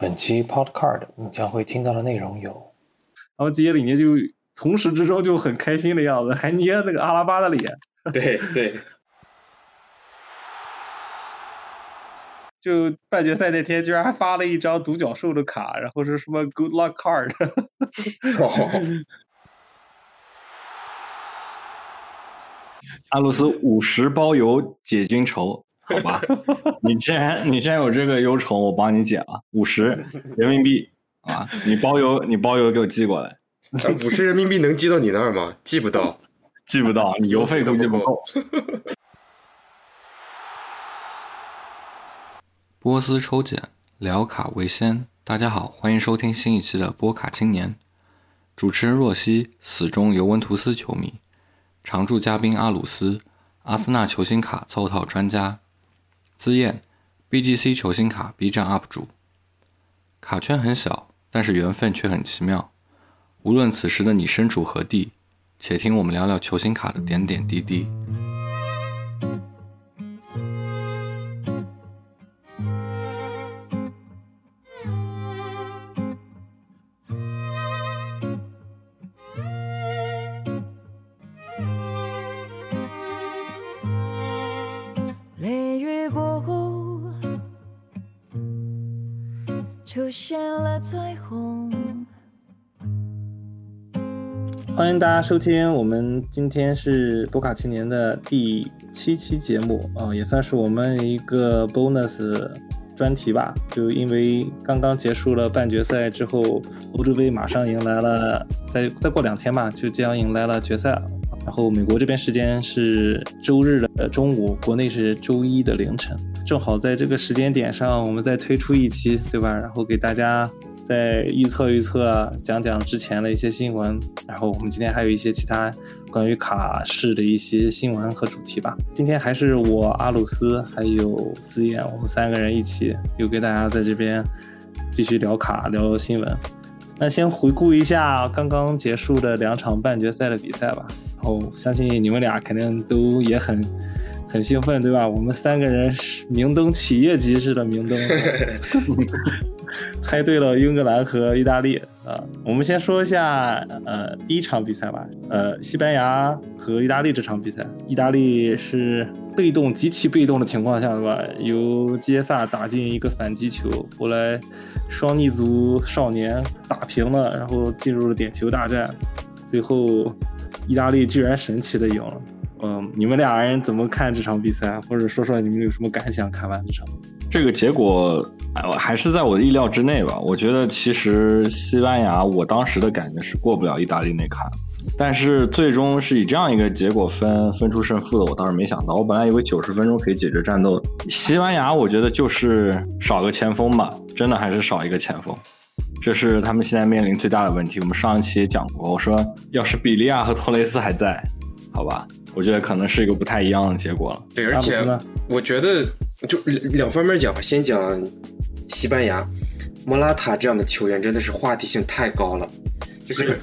本期 Podcast 你将会听到的内容有，然后杰里尼就从始至终就很开心的样子，还捏那个阿拉巴的脸。对对，就半决赛那天居然还发了一张独角兽的卡，然后是什么 Good Luck Card。阿鲁斯五十包邮解君愁。好吧，你既然你既然有这个忧愁，我帮你解了，五十人民币啊，你包邮你包邮给我寄过来。五十人民币能寄到你那儿吗？寄不到，寄不到，你邮费都不够。波斯抽检，聊卡为先。大家好，欢迎收听新一期的波卡青年。主持人若曦，死忠尤文图斯球迷，常驻嘉宾阿鲁斯，阿森纳球星卡凑套专家。姿燕，BGC 球星卡 B 站 UP 主。卡圈很小，但是缘分却很奇妙。无论此时的你身处何地，且听我们聊聊球星卡的点点滴滴。欢迎大家收听，我们今天是波卡青年的第七期节目啊，也算是我们一个 bonus 专题吧。就因为刚刚结束了半决赛之后，欧洲杯马上迎来了，再再过两天吧，就将迎来了决赛。然后美国这边时间是周日的中午，国内是周一的凌晨，正好在这个时间点上，我们再推出一期，对吧？然后给大家。再预测预测，讲讲之前的一些新闻，然后我们今天还有一些其他关于卡市的一些新闻和主题吧。今天还是我阿鲁斯还有子燕，我们三个人一起又给大家在这边继续聊卡聊新闻。那先回顾一下刚刚结束的两场半决赛的比赛吧。然后相信你们俩肯定都也很很兴奋，对吧？我们三个人是明灯企业级式的明灯。猜对了，英格兰和意大利啊。我们先说一下，呃，第一场比赛吧。呃，西班牙和意大利这场比赛，意大利是被动极其被动的情况下，对吧？由杰萨打进一个反击球，后来双逆族少年打平了，然后进入了点球大战，最后意大利居然神奇的赢了。嗯，你们俩人怎么看这场比赛？或者说说你们有什么感想？看完这场？这个结果，还是在我的意料之内吧。我觉得其实西班牙，我当时的感觉是过不了意大利那坎，但是最终是以这样一个结果分分出胜负的，我倒是没想到。我本来以为九十分钟可以解决战斗。西班牙，我觉得就是少个前锋吧，真的还是少一个前锋，这是他们现在面临最大的问题。我们上一期也讲过，我说要是比利亚和托雷斯还在，好吧，我觉得可能是一个不太一样的结果了。对，而且我觉得。就两方面讲吧，先讲西班牙，莫拉塔这样的球员真的是话题性太高了，就是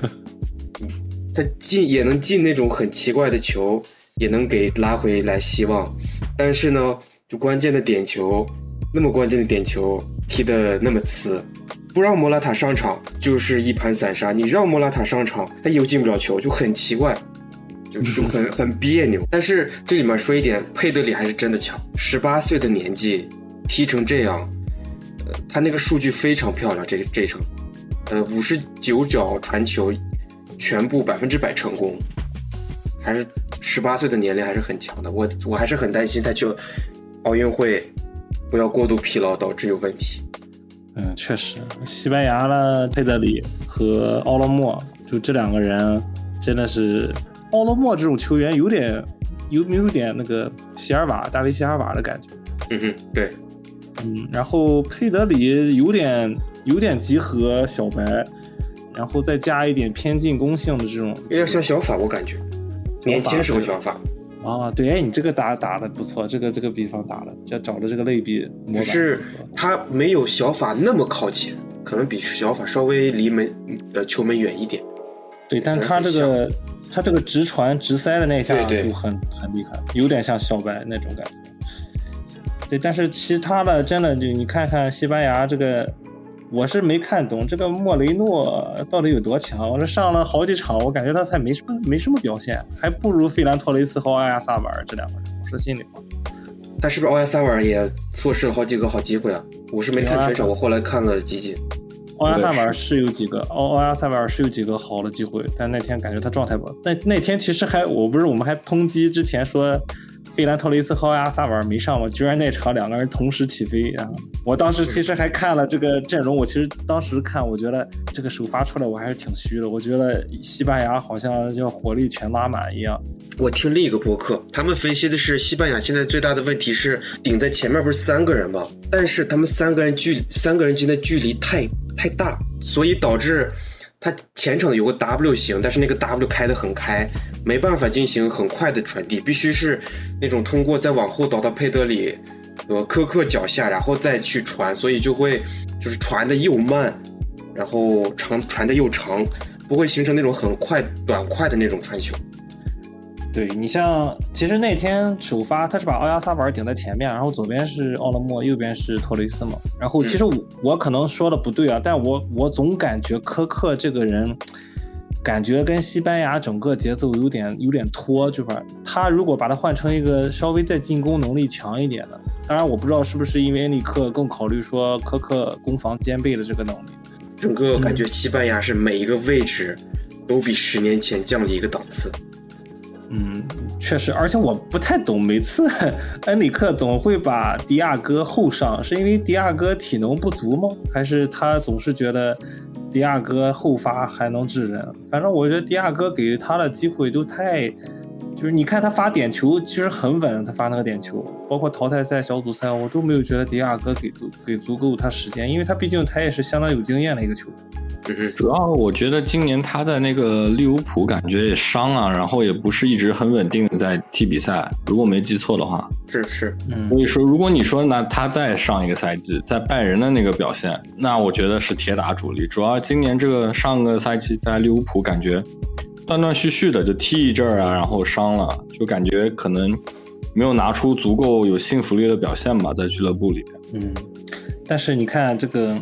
他进也能进那种很奇怪的球，也能给拉回来希望，但是呢，就关键的点球，那么关键的点球踢的那么次，不让莫拉塔上场就是一盘散沙，你让莫拉塔上场他又进不了球，就很奇怪。就就很很别扭，但是这里面说一点，佩德里还是真的强，十八岁的年纪踢成这样，呃，他那个数据非常漂亮，这这场，呃，五十九脚传球，全部百分之百成功，还是十八岁的年龄还是很强的，我我还是很担心他去奥运会不要过度疲劳导致有问题。嗯，确实，西班牙的佩德里和奥洛莫，就这两个人真的是。奥洛莫这种球员有点有没有点那个席尔瓦大卫席尔瓦的感觉？嗯哼，对，嗯，然后佩德里有点有点集合小白，然后再加一点偏进攻性的这种，有点像小法，我感觉年轻时候小法。啊，对，哎，你这个打打的不错，这个这个比方打的，就找的这个类比，只是他没有小法那么靠前，可能比小法稍微离门呃球门远一点。对，但他这个。他这个直传直塞的那一下就很很厉害，有点像小白那种感觉。对，但是其他的真的就你看看西班牙这个我是没看懂这个莫雷诺到底有多强。我这上了好几场，我感觉他才没什么没什么表现，还不如费兰托雷斯和奥亚萨瓦尔这两个人。我说心里话。但是不是奥亚萨瓦尔也错失了好几个好机会啊？我是没看全场，我后来看了几集。奥亚萨瓦尔是有几个，奥奥亚萨瓦尔是有几个好的机会，但那天感觉他状态不。那那天其实还，我不是我们还抨击之前说。费兰托雷斯和阿萨瓦尔没上嘛？居然那场两个人同时起飞啊！我当时其实还看了这个阵容，我其实当时看，我觉得这个首发出来我还是挺虚的。我觉得西班牙好像要火力全拉满一样。我听另一个博客，他们分析的是西班牙现在最大的问题是顶在前面不是三个人吗？但是他们三个人距三个人之间的距离太太大，所以导致。它前场有个 W 型，但是那个 W 开得很开，没办法进行很快的传递，必须是那种通过再往后倒到佩德里，呃，科克脚下，然后再去传，所以就会就是传的又慢，然后长传的又长，不会形成那种很快短快的那种传球。对你像，其实那天首发他是把奥亚萨瓦尔顶在前面，然后左边是奥勒莫，右边是托雷斯嘛。然后其实我我可能说的不对啊，但我我总感觉科克这个人，感觉跟西班牙整个节奏有点有点拖，就是他如果把他换成一个稍微再进攻能力强一点的，当然我不知道是不是因为恩里克更考虑说科克攻防兼备的这个能力。整个感觉西班牙是每一个位置都比十年前降了一个档次。嗯，嗯确实，而且我不太懂，每次 恩里克总会把迪亚哥后上，是因为迪亚哥体能不足吗？还是他总是觉得迪亚哥后发还能治人？反正我觉得迪亚哥给他的机会都太，就是你看他发点球其实很稳，他发那个点球，包括淘汰赛、小组赛，我都没有觉得迪亚哥给足给足够他时间，因为他毕竟他也是相当有经验的一个球员。主要我觉得今年他在那个利物浦感觉也伤啊，然后也不是一直很稳定的在踢比赛。如果没记错的话，是是。所以说，如果你说那他在上一个赛季在拜仁的那个表现，那我觉得是铁打主力。主要今年这个上个赛季在利物浦感觉断断续续的就踢一阵儿啊，然后伤了，就感觉可能没有拿出足够有信服力的表现吧，在俱乐部里边。嗯，但是你看这个。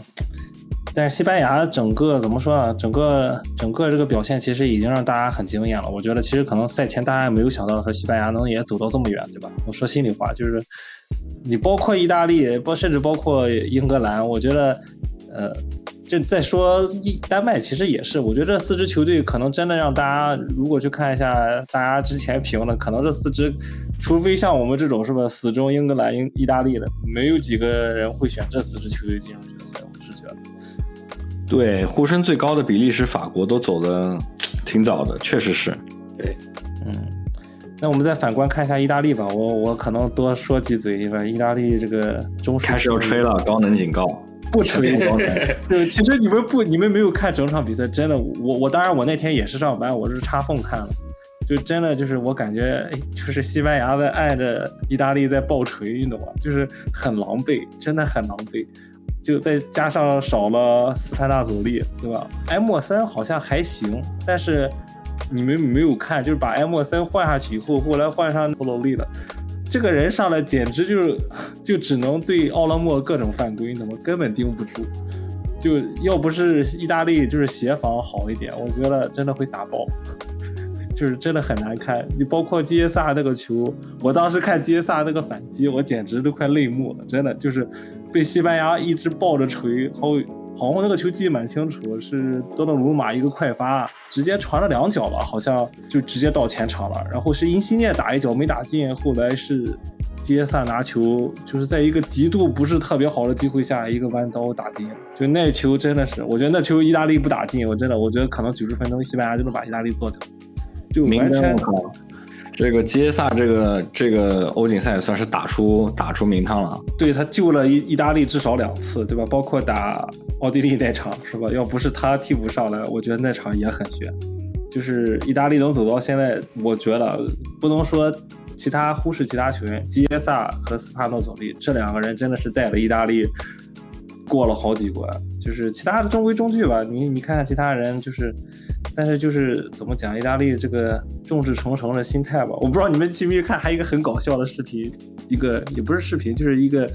但是西班牙整个怎么说呢？整个整个这个表现其实已经让大家很惊艳了。我觉得其实可能赛前大家也没有想到说西班牙能也走到这么远，对吧？我说心里话，就是你包括意大利，包甚至包括英格兰，我觉得，呃，就再说丹麦，其实也是。我觉得这四支球队可能真的让大家如果去看一下大家之前评的，可能这四支，除非像我们这种是吧死忠英格兰、英意大利的，没有几个人会选这四支球队进入。对，呼声最高的比利时、法国都走的挺早的，确实是。对，嗯，那我们再反观看一下意大利吧。我我可能多说几嘴，因为意大利这个中开始要吹了，高能警告，不吹高能。就其实你们不，你们没有看整场比赛，真的，我我当然我那天也是上班，我是插缝看了，就真的就是我感觉，哎，就是西班牙在按着意大利在爆锤，你懂吗？就是很狼狈，真的很狼狈。就再加上少了斯潘纳佐利，对吧？埃莫森好像还行，但是你们没有看，就是把埃莫森换下去以后，后来换上托洛利了，这个人上来简直就是就只能对奥拉莫各种犯规，怎么根本盯不住？就要不是意大利就是协防好一点，我觉得真的会打爆，就是真的很难看。你包括基耶萨那个球，我当时看基耶萨那个反击，我简直都快泪目了，真的就是。被西班牙一直抱着锤，好，好像那个球记得蛮清楚，是多特鲁马一个快发，直接传了两脚吧，好像就直接到前场了。然后是因西涅打一脚没打进，后来是杰萨拿球，就是在一个极度不是特别好的机会下，一个弯刀打进。就那球真的是，我觉得那球意大利不打进，我真的我觉得可能九十分钟西班牙就能把意大利做掉，就完全。这个杰萨，这个这个欧锦赛也算是打出打出名堂了。对他救了意意大利至少两次，对吧？包括打奥地利那场，是吧？要不是他替补上来，我觉得那场也很悬。就是意大利能走到现在，我觉得不能说其他忽视其他球员，杰萨和斯帕诺佐利这两个人真的是带了意大利过了好几关。就是其他的中规中矩吧，你你看看其他人就是。但是就是怎么讲，意大利这个众志成城的心态吧，我不知道你们去没去看，还有一个很搞笑的视频，一个也不是视频，就是一个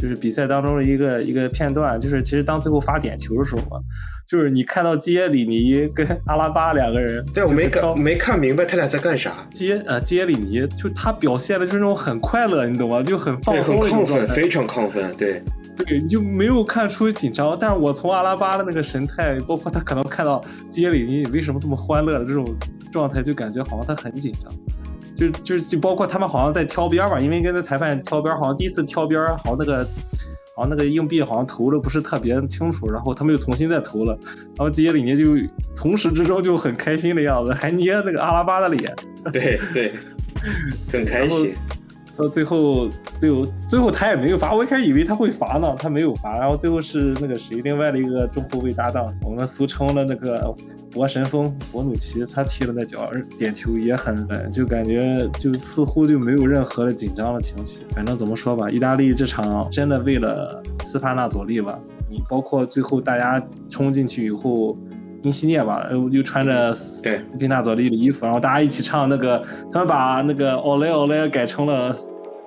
就是比赛当中的一个一个片段，就是其实当最后发点球的时候嘛，就是你看到基耶里尼跟阿拉巴两个人，对我没看看没看明白他俩在干啥，基耶呃基耶里尼就他表现的就是那种很快乐，你懂吗？就很放松，很亢奋，种。非常亢奋，对，对，你就没有看出紧张，但是我从阿拉巴的那个神态，包括他可能看到基耶里尼为什么这么欢乐的这种状态，就感觉好像他很紧张。就就就包括他们好像在挑边儿嘛，因为跟那裁判挑边儿，好像第一次挑边儿，好像那个好像那个硬币好像投的不是特别清楚，然后他们又重新再投了，然后基耶里尼就从始至终就很开心的样子，还捏那个阿拉巴的脸，对对，很开心。到最后，最后，最后他也没有罚。我一开始以为他会罚呢，他没有罚。然后最后是那个谁，另外的一个中后卫搭档，我们俗称的那个博神锋博努奇，他踢了那脚点球也很稳，就感觉就似乎就没有任何的紧张的情绪。反正怎么说吧，意大利这场真的为了斯帕纳佐利吧，你包括最后大家冲进去以后。因西涅吧，又又穿着斯对斯皮纳佐利的衣服，然后大家一起唱那个，他们把那个 Ole Ole 改成了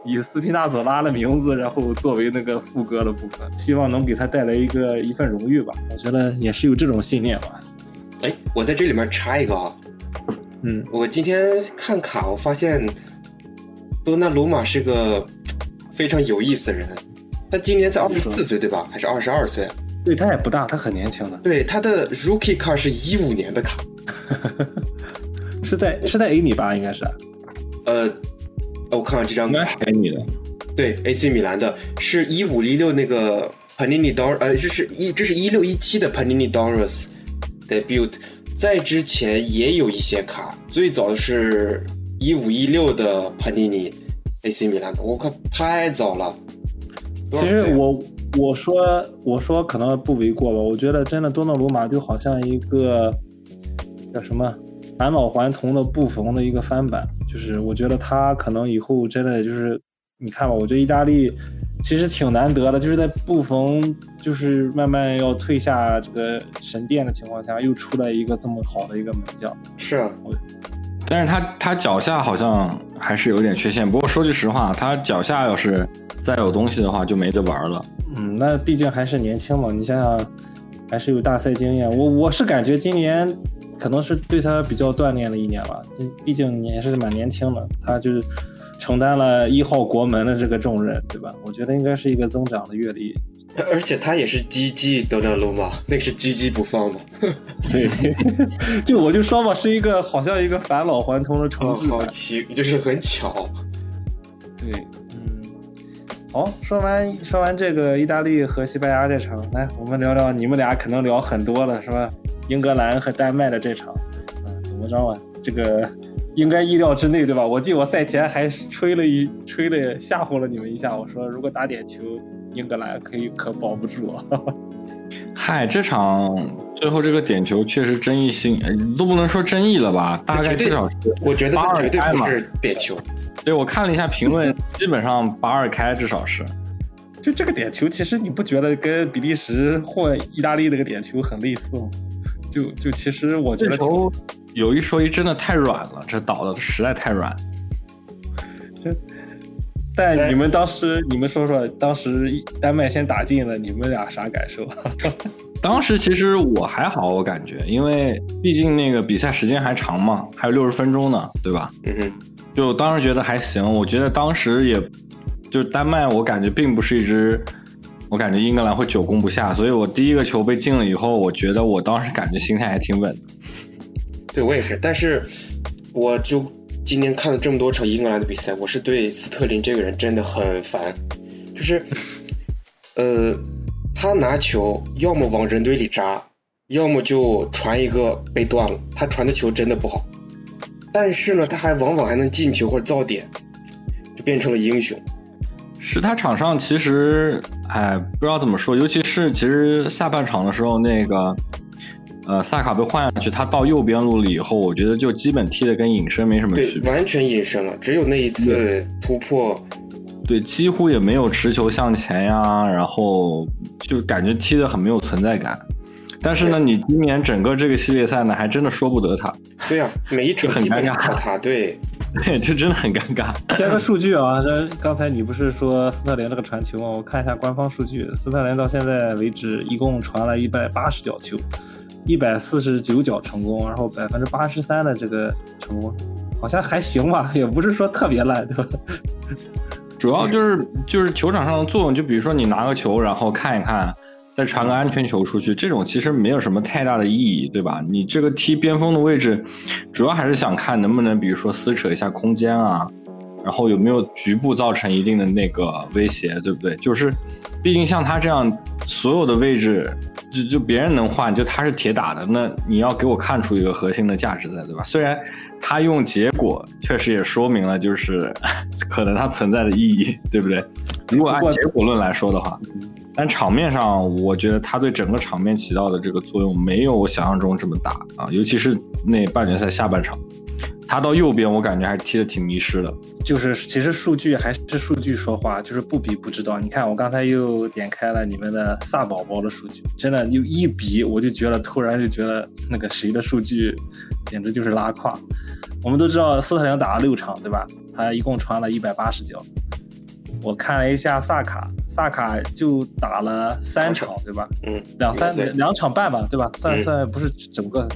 以斯皮纳佐拉的名字，然后作为那个副歌的部分，希望能给他带来一个一份荣誉吧。我觉得也是有这种信念吧。哎，我在这里面插一个啊，嗯，我今天看卡，我发现多纳鲁马是个非常有意思的人。他今年才二十四岁对吧？还是二十二岁？对他也不大，他很年轻的，对，他的 rookie 卡是一五年的卡，是在是在 A 米吧，应该是。呃，我看看这张应该卡是，给你的。对，AC 米兰的是一五一六那个 Panini Dor，呃，这是一这是一六一七的 Panini Doris debut，在之前也有一些卡，最早的是一五一六的 Panini AC 米兰的，我靠，太早了。其实我我说我说可能不为过吧，我觉得真的多诺鲁马就好像一个叫什么返老还童的布冯的一个翻版，就是我觉得他可能以后真的就是你看吧，我觉得意大利其实挺难得的，就是在布冯就是慢慢要退下这个神殿的情况下，又出来一个这么好的一个门将。是啊，但是他他脚下好像还是有点缺陷。不过说句实话，他脚下要是再有东西的话，就没得玩了。嗯，那毕竟还是年轻嘛，你想想，还是有大赛经验。我我是感觉今年可能是对他比较锻炼的一年吧，毕竟你也是蛮年轻的，他就是承担了一号国门的这个重任，对吧？我觉得应该是一个增长的阅历。而且他也是 GG 德纳鲁马，那个是 GG 不放的。对，就我就说嘛，是一个好像一个返老还童的重好置版。好奇，就是很巧。对，嗯，好，说完说完这个意大利和西班牙这场，来我们聊聊你们俩可能聊很多了，是吧？英格兰和丹麦的这场，嗯，怎么着啊？这个应该意料之内，对吧？我记得我赛前还吹了一吹了吓唬了你们一下，我说如果打点球，英格兰可以可保不住。嗨，这场最后这个点球确实争议性，呃都不能说争议了吧？大概至少是我觉得八二开嘛。点球。对，我看了一下评论，基本上八二开至少是。就这个点球，其实你不觉得跟比利时或意大利那个点球很类似吗？就就其实我觉得球有一说一，真的太软了，这倒的实在太软。但你们当时，你们说说，当时丹麦先打进了，你们俩啥感受？当时其实我还好，我感觉，因为毕竟那个比赛时间还长嘛，还有六十分钟呢，对吧？嗯哼，就当时觉得还行，我觉得当时也就丹麦，我感觉并不是一支，我感觉英格兰会久攻不下，所以我第一个球被进了以后，我觉得我当时感觉心态还挺稳的。对我也是，但是我就今天看了这么多场英格兰的比赛，我是对斯特林这个人真的很烦，就是，呃，他拿球要么往人堆里扎，要么就传一个被断了，他传的球真的不好，但是呢，他还往往还能进球或者造点，就变成了英雄。是他场上其实，哎，不知道怎么说，尤其是其实下半场的时候，那个，呃，萨卡被换下去，他到右边路了以后，我觉得就基本踢的跟隐身没什么区，别，完全隐身了，只有那一次突破，对，几乎也没有持球向前呀，然后就感觉踢的很没有存在感。但是呢，你今年整个这个系列赛呢，还真的说不得他。对呀、每一场就很尴尬他，对，对，这真的很尴尬。贴个数据啊，这刚才你不是说斯特林这个传球吗？我看一下官方数据，斯特林到现在为止一共传了一百八十脚球，一百四十九脚成功，然后百分之八十三的这个成功，好像还行吧，也不是说特别烂，对吧？主要就是就是球场上的作用，就比如说你拿个球，然后看一看。再传个安全球出去，这种其实没有什么太大的意义，对吧？你这个踢边锋的位置，主要还是想看能不能，比如说撕扯一下空间啊，然后有没有局部造成一定的那个威胁，对不对？就是，毕竟像他这样，所有的位置就就别人能换，就他是铁打的，那你要给我看出一个核心的价值在，对吧？虽然他用结果确实也说明了，就是 可能他存在的意义，对不对？如果按结果论来说的话。但场面上，我觉得他对整个场面起到的这个作用没有我想象中这么大啊，尤其是那半决赛下半场，他到右边，我感觉还是踢的挺迷失的。就是其实数据还是数据说话，就是不比不知道。你看我刚才又点开了你们的萨宝宝的数据，真的又一比，我就觉得突然就觉得那个谁的数据简直就是拉胯。我们都知道斯特林打了六场，对吧？他一共传了一百八十脚。我看了一下萨卡，萨卡就打了三场，对吧？嗯，两三两场半吧，对吧？算算不是整个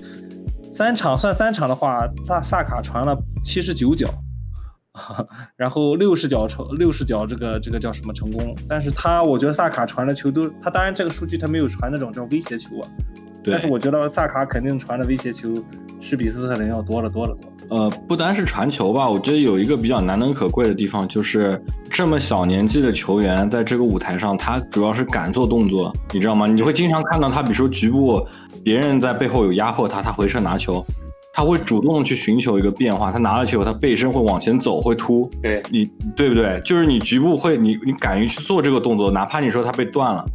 三场，算三场的话，萨萨卡传了七十九脚，然后六十脚成六十脚这个这个叫什么成功？但是他我觉得萨卡传的球都，他当然这个数据他没有传那种叫威胁球啊，但是我觉得萨卡肯定传的威胁球是比斯特林要多了多了多。呃，不单是传球吧，我觉得有一个比较难能可贵的地方，就是这么小年纪的球员在这个舞台上，他主要是敢做动作，你知道吗？你会经常看到他，比如说局部别人在背后有压迫他，他回撤拿球，他会主动去寻求一个变化，他拿了球，他背身会往前走，会突，对你对不对？就是你局部会，你你敢于去做这个动作，哪怕你说他被断了，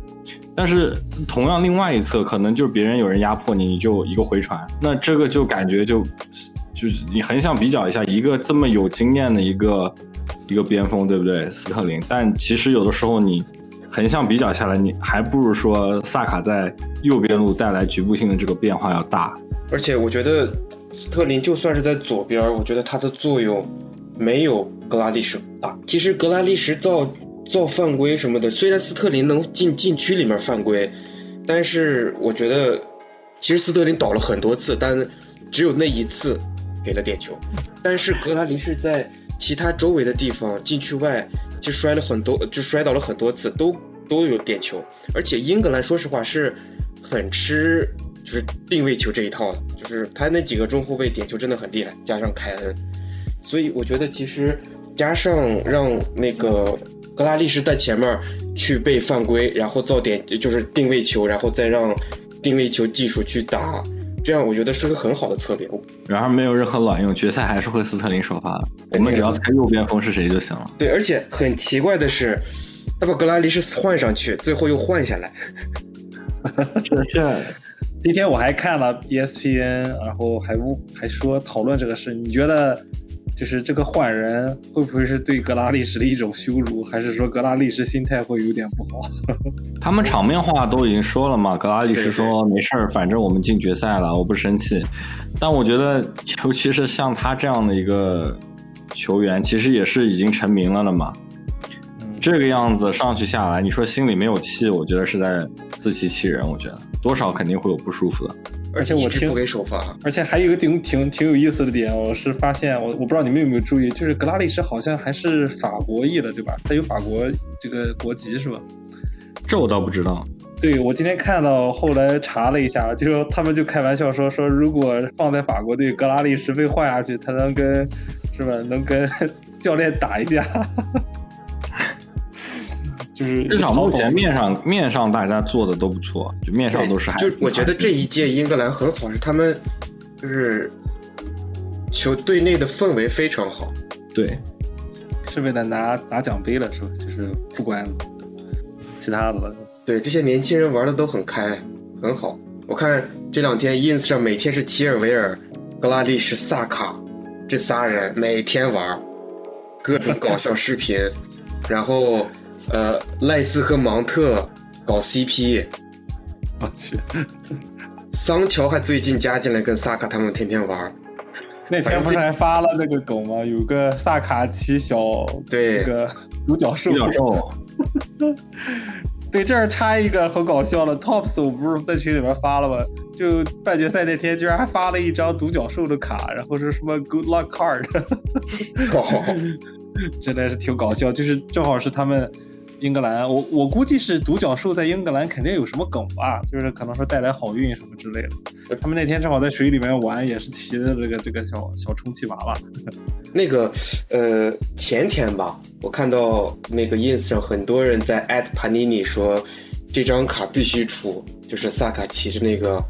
但是同样另外一侧可能就是别人有人压迫你，你就一个回传，那这个就感觉就。就是你很想比较一下一个这么有经验的一个一个边锋，对不对？斯特林，但其实有的时候你横向比较下来，你还不如说萨卡在右边路带来局部性的这个变化要大。而且我觉得斯特林就算是在左边，我觉得他的作用没有格拉利什大。其实格拉利什造造犯规什么的，虽然斯特林能进禁区里面犯规，但是我觉得其实斯特林倒了很多次，但只有那一次。给了点球，但是格拉利什在其他周围的地方禁区外就摔了很多，就摔倒了很多次，都都有点球。而且英格兰说实话是很吃就是定位球这一套的，就是他那几个中后卫点球真的很厉害，加上凯恩，所以我觉得其实加上让那个格拉利什在前面去被犯规，然后造点就是定位球，然后再让定位球技术去打。这样我觉得是个很好的策略，然而没有任何卵用，决赛还是会斯特林首发的。我们只要猜右边锋是谁就行了。对，而且很奇怪的是，他把格拉利什换上去，最后又换下来。这这，今天我还看了 ESPN，然后还还说讨论这个事，你觉得？就是这个换人会不会是对格拉利什的一种羞辱，还是说格拉利什心态会有点不好？他们场面话都已经说了嘛，格拉利什说没事儿，反正我们进决赛了，我不生气。但我觉得，尤其是像他这样的一个球员，其实也是已经成名了的嘛。这个样子上去下来，你说心里没有气，我觉得是在自欺欺人。我觉得多少肯定会有不舒服的。而且我听不给首发，而且还有一个挺挺挺有意思的点，我是发现我我不知道你们有没有注意，就是格拉利什好像还是法国裔的，对吧？他有法国这个国籍是吧？这我倒不知道。对，我今天看到，后来查了一下，就说他们就开玩笑说说，如果放在法国队，格拉利什被换下去，他能跟是吧？能跟 教练打一架。就是至少目前面上面上大家做的都不错，就面上都是还。就我觉得这一届英格兰很好，是他们就是球队内的氛围非常好。对，是为了拿拿奖杯了是吧？就是不管其他的了。对，这些年轻人玩的都很开，很好。我看这两天 ins 上每天是齐尔维尔、格拉利什、萨卡这仨人每天玩各种搞笑视频，然后。呃，赖斯和芒特搞 CP，我去，桑乔还最近加进来跟萨卡他们天天玩，那天不是还发了那个梗吗？有个萨卡骑小对那个独角兽，独角兽，对，这儿插一个很搞笑的，Tops 我不是在群里面发了吗？就半决赛那天，居然还发了一张独角兽的卡，然后是什么 Good Luck Card，真的是挺搞笑。就是正好是他们英格兰，我我估计是独角兽在英格兰肯定有什么梗吧，就是可能说带来好运什么之类的。他们那天正好在水里面玩，也是骑的这个这个小小充气娃娃。那个呃前天吧，我看到那个 ins 上很多人在 at panini 说这张卡必须出，就是萨卡骑着那个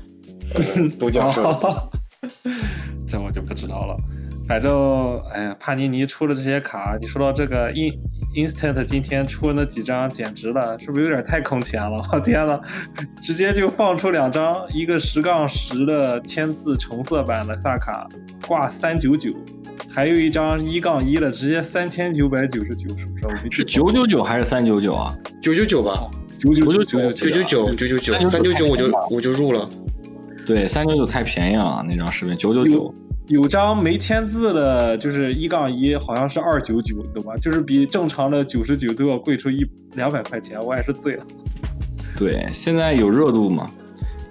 呃独角兽。这我就不知道了。反正，哎呀，帕尼尼出了这些卡，你说到这个 in instant 今天出的那几张，简直了，是不是有点太坑钱了？我 天呐，直接就放出两张，一个十杠十的签字橙色版的萨卡，挂三九九，还有一张一杠一的，直接三千九百九十九，是不是？我是错九九九还是三九九啊？九九九吧，九九九九九九九九九三九九我就我就入了。对，三九九太便宜了，那张视频九九九。有张没签字的，就是一杠一，好像是二九九，懂吧？就是比正常的九十九都要贵出一两百块钱，我也是醉了。对，现在有热度嘛？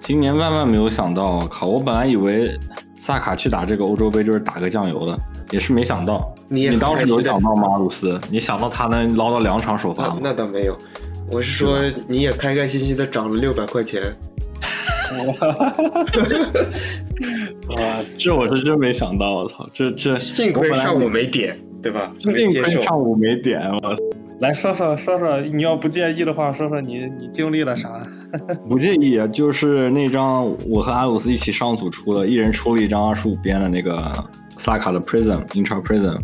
今年万万没有想到，靠！我本来以为萨卡去打这个欧洲杯就是打个酱油的，也是没想到。你你当时有想到吗，鲁斯？你想到他能捞到两场首发吗？那倒没有，我是说你也开开心心的涨了六百块钱。哇，这我是真没想到，我操，这这幸亏上午没点，对吧？幸亏上午没点，我来说说说说，你要不介意的话，说说你你经历了啥？不介意啊，就是那张我和阿鲁斯一起上组出的，一人出了一张二十五边的那个萨卡的 Prism Intra Prism，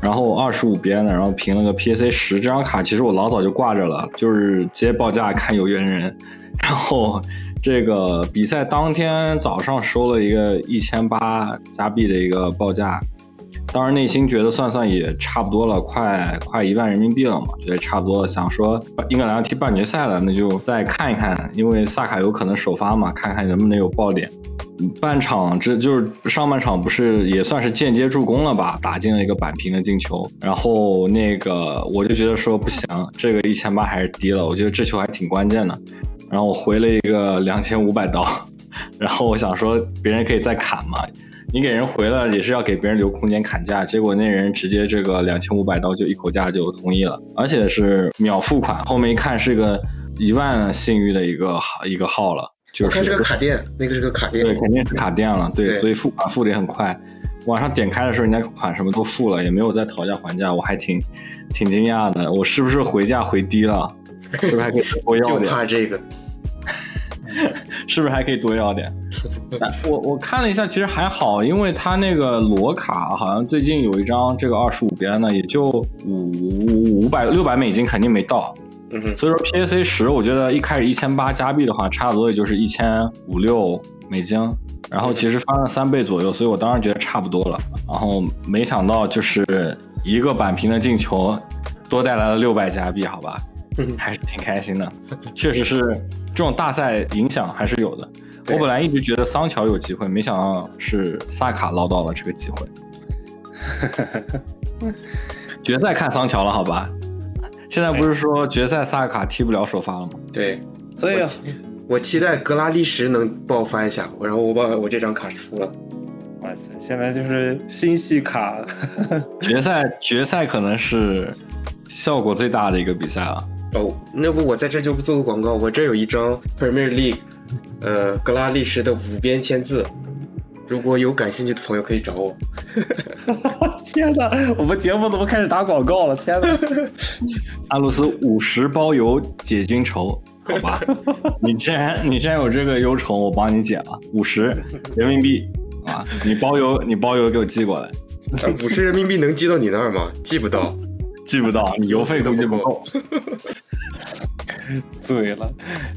然后二十五边的，然后评了个 PSA 十，这张卡其实我老早就挂着了，就是接报价看有缘人，然后。这个比赛当天早上收了一个一千八加币的一个报价，当时内心觉得算算也差不多了，快快一万人民币了嘛，觉得差不多了。想说英格兰要踢半决赛了，那就再看一看，因为萨卡有可能首发嘛，看看能不能有爆点。半场这就是上半场不是也算是间接助攻了吧，打进了一个扳平的进球。然后那个我就觉得说不行，这个一千八还是低了，我觉得这球还挺关键的。然后我回了一个两千五百刀，然后我想说别人可以再砍嘛，你给人回了也是要给别人留空间砍价，结果那人直接这个两千五百刀就一口价就同意了，而且是秒付款，后面一看是个一万信誉的一个一个号了，就是是个卡店，那个是个卡店，对，肯定是卡店了，对，所以付款付的也很快，网上点开的时候人家款什么都付了，也没有再讨价还价，我还挺挺惊讶的，我是不是回价回低了？是不是还可以多要点？就怕这个，是不是还可以多要点？我我看了一下，其实还好，因为他那个罗卡好像最近有一张这个二十五边的，也就五五百六百美金，肯定没到。嗯哼。所以说 PAC 十，我觉得一开始一千八加币的话，差不多也就是一千五六美金，然后其实翻了三倍左右，所以我当时觉得差不多了。然后没想到就是一个扳平的进球，多带来了六百加币，好吧？还是挺开心的，确实是这种大赛影响还是有的。我本来一直觉得桑乔有机会，没想到是萨卡捞到了这个机会。决赛看桑乔了，好吧？现在不是说决赛萨卡踢不了首发了吗？对，所以我期待格拉利什能爆发一下，然后我把我这张卡出了。哇塞，现在就是新系卡，决赛决赛可能是效果最大的一个比赛了。哦，那不我在这就做个广告，我这有一张 Premier League，呃，格拉利什的五边签字，如果有感兴趣的朋友可以找我。天哪，我们节目怎么开始打广告了？天哪！阿鲁斯五十包邮解军愁，好吧？你既然你既然有这个忧愁，我帮你解了，五十人民币啊，你包邮你包邮给我寄过来。五十人民币能寄到你那儿吗？寄不到。记不到，你邮费都不够。醉了，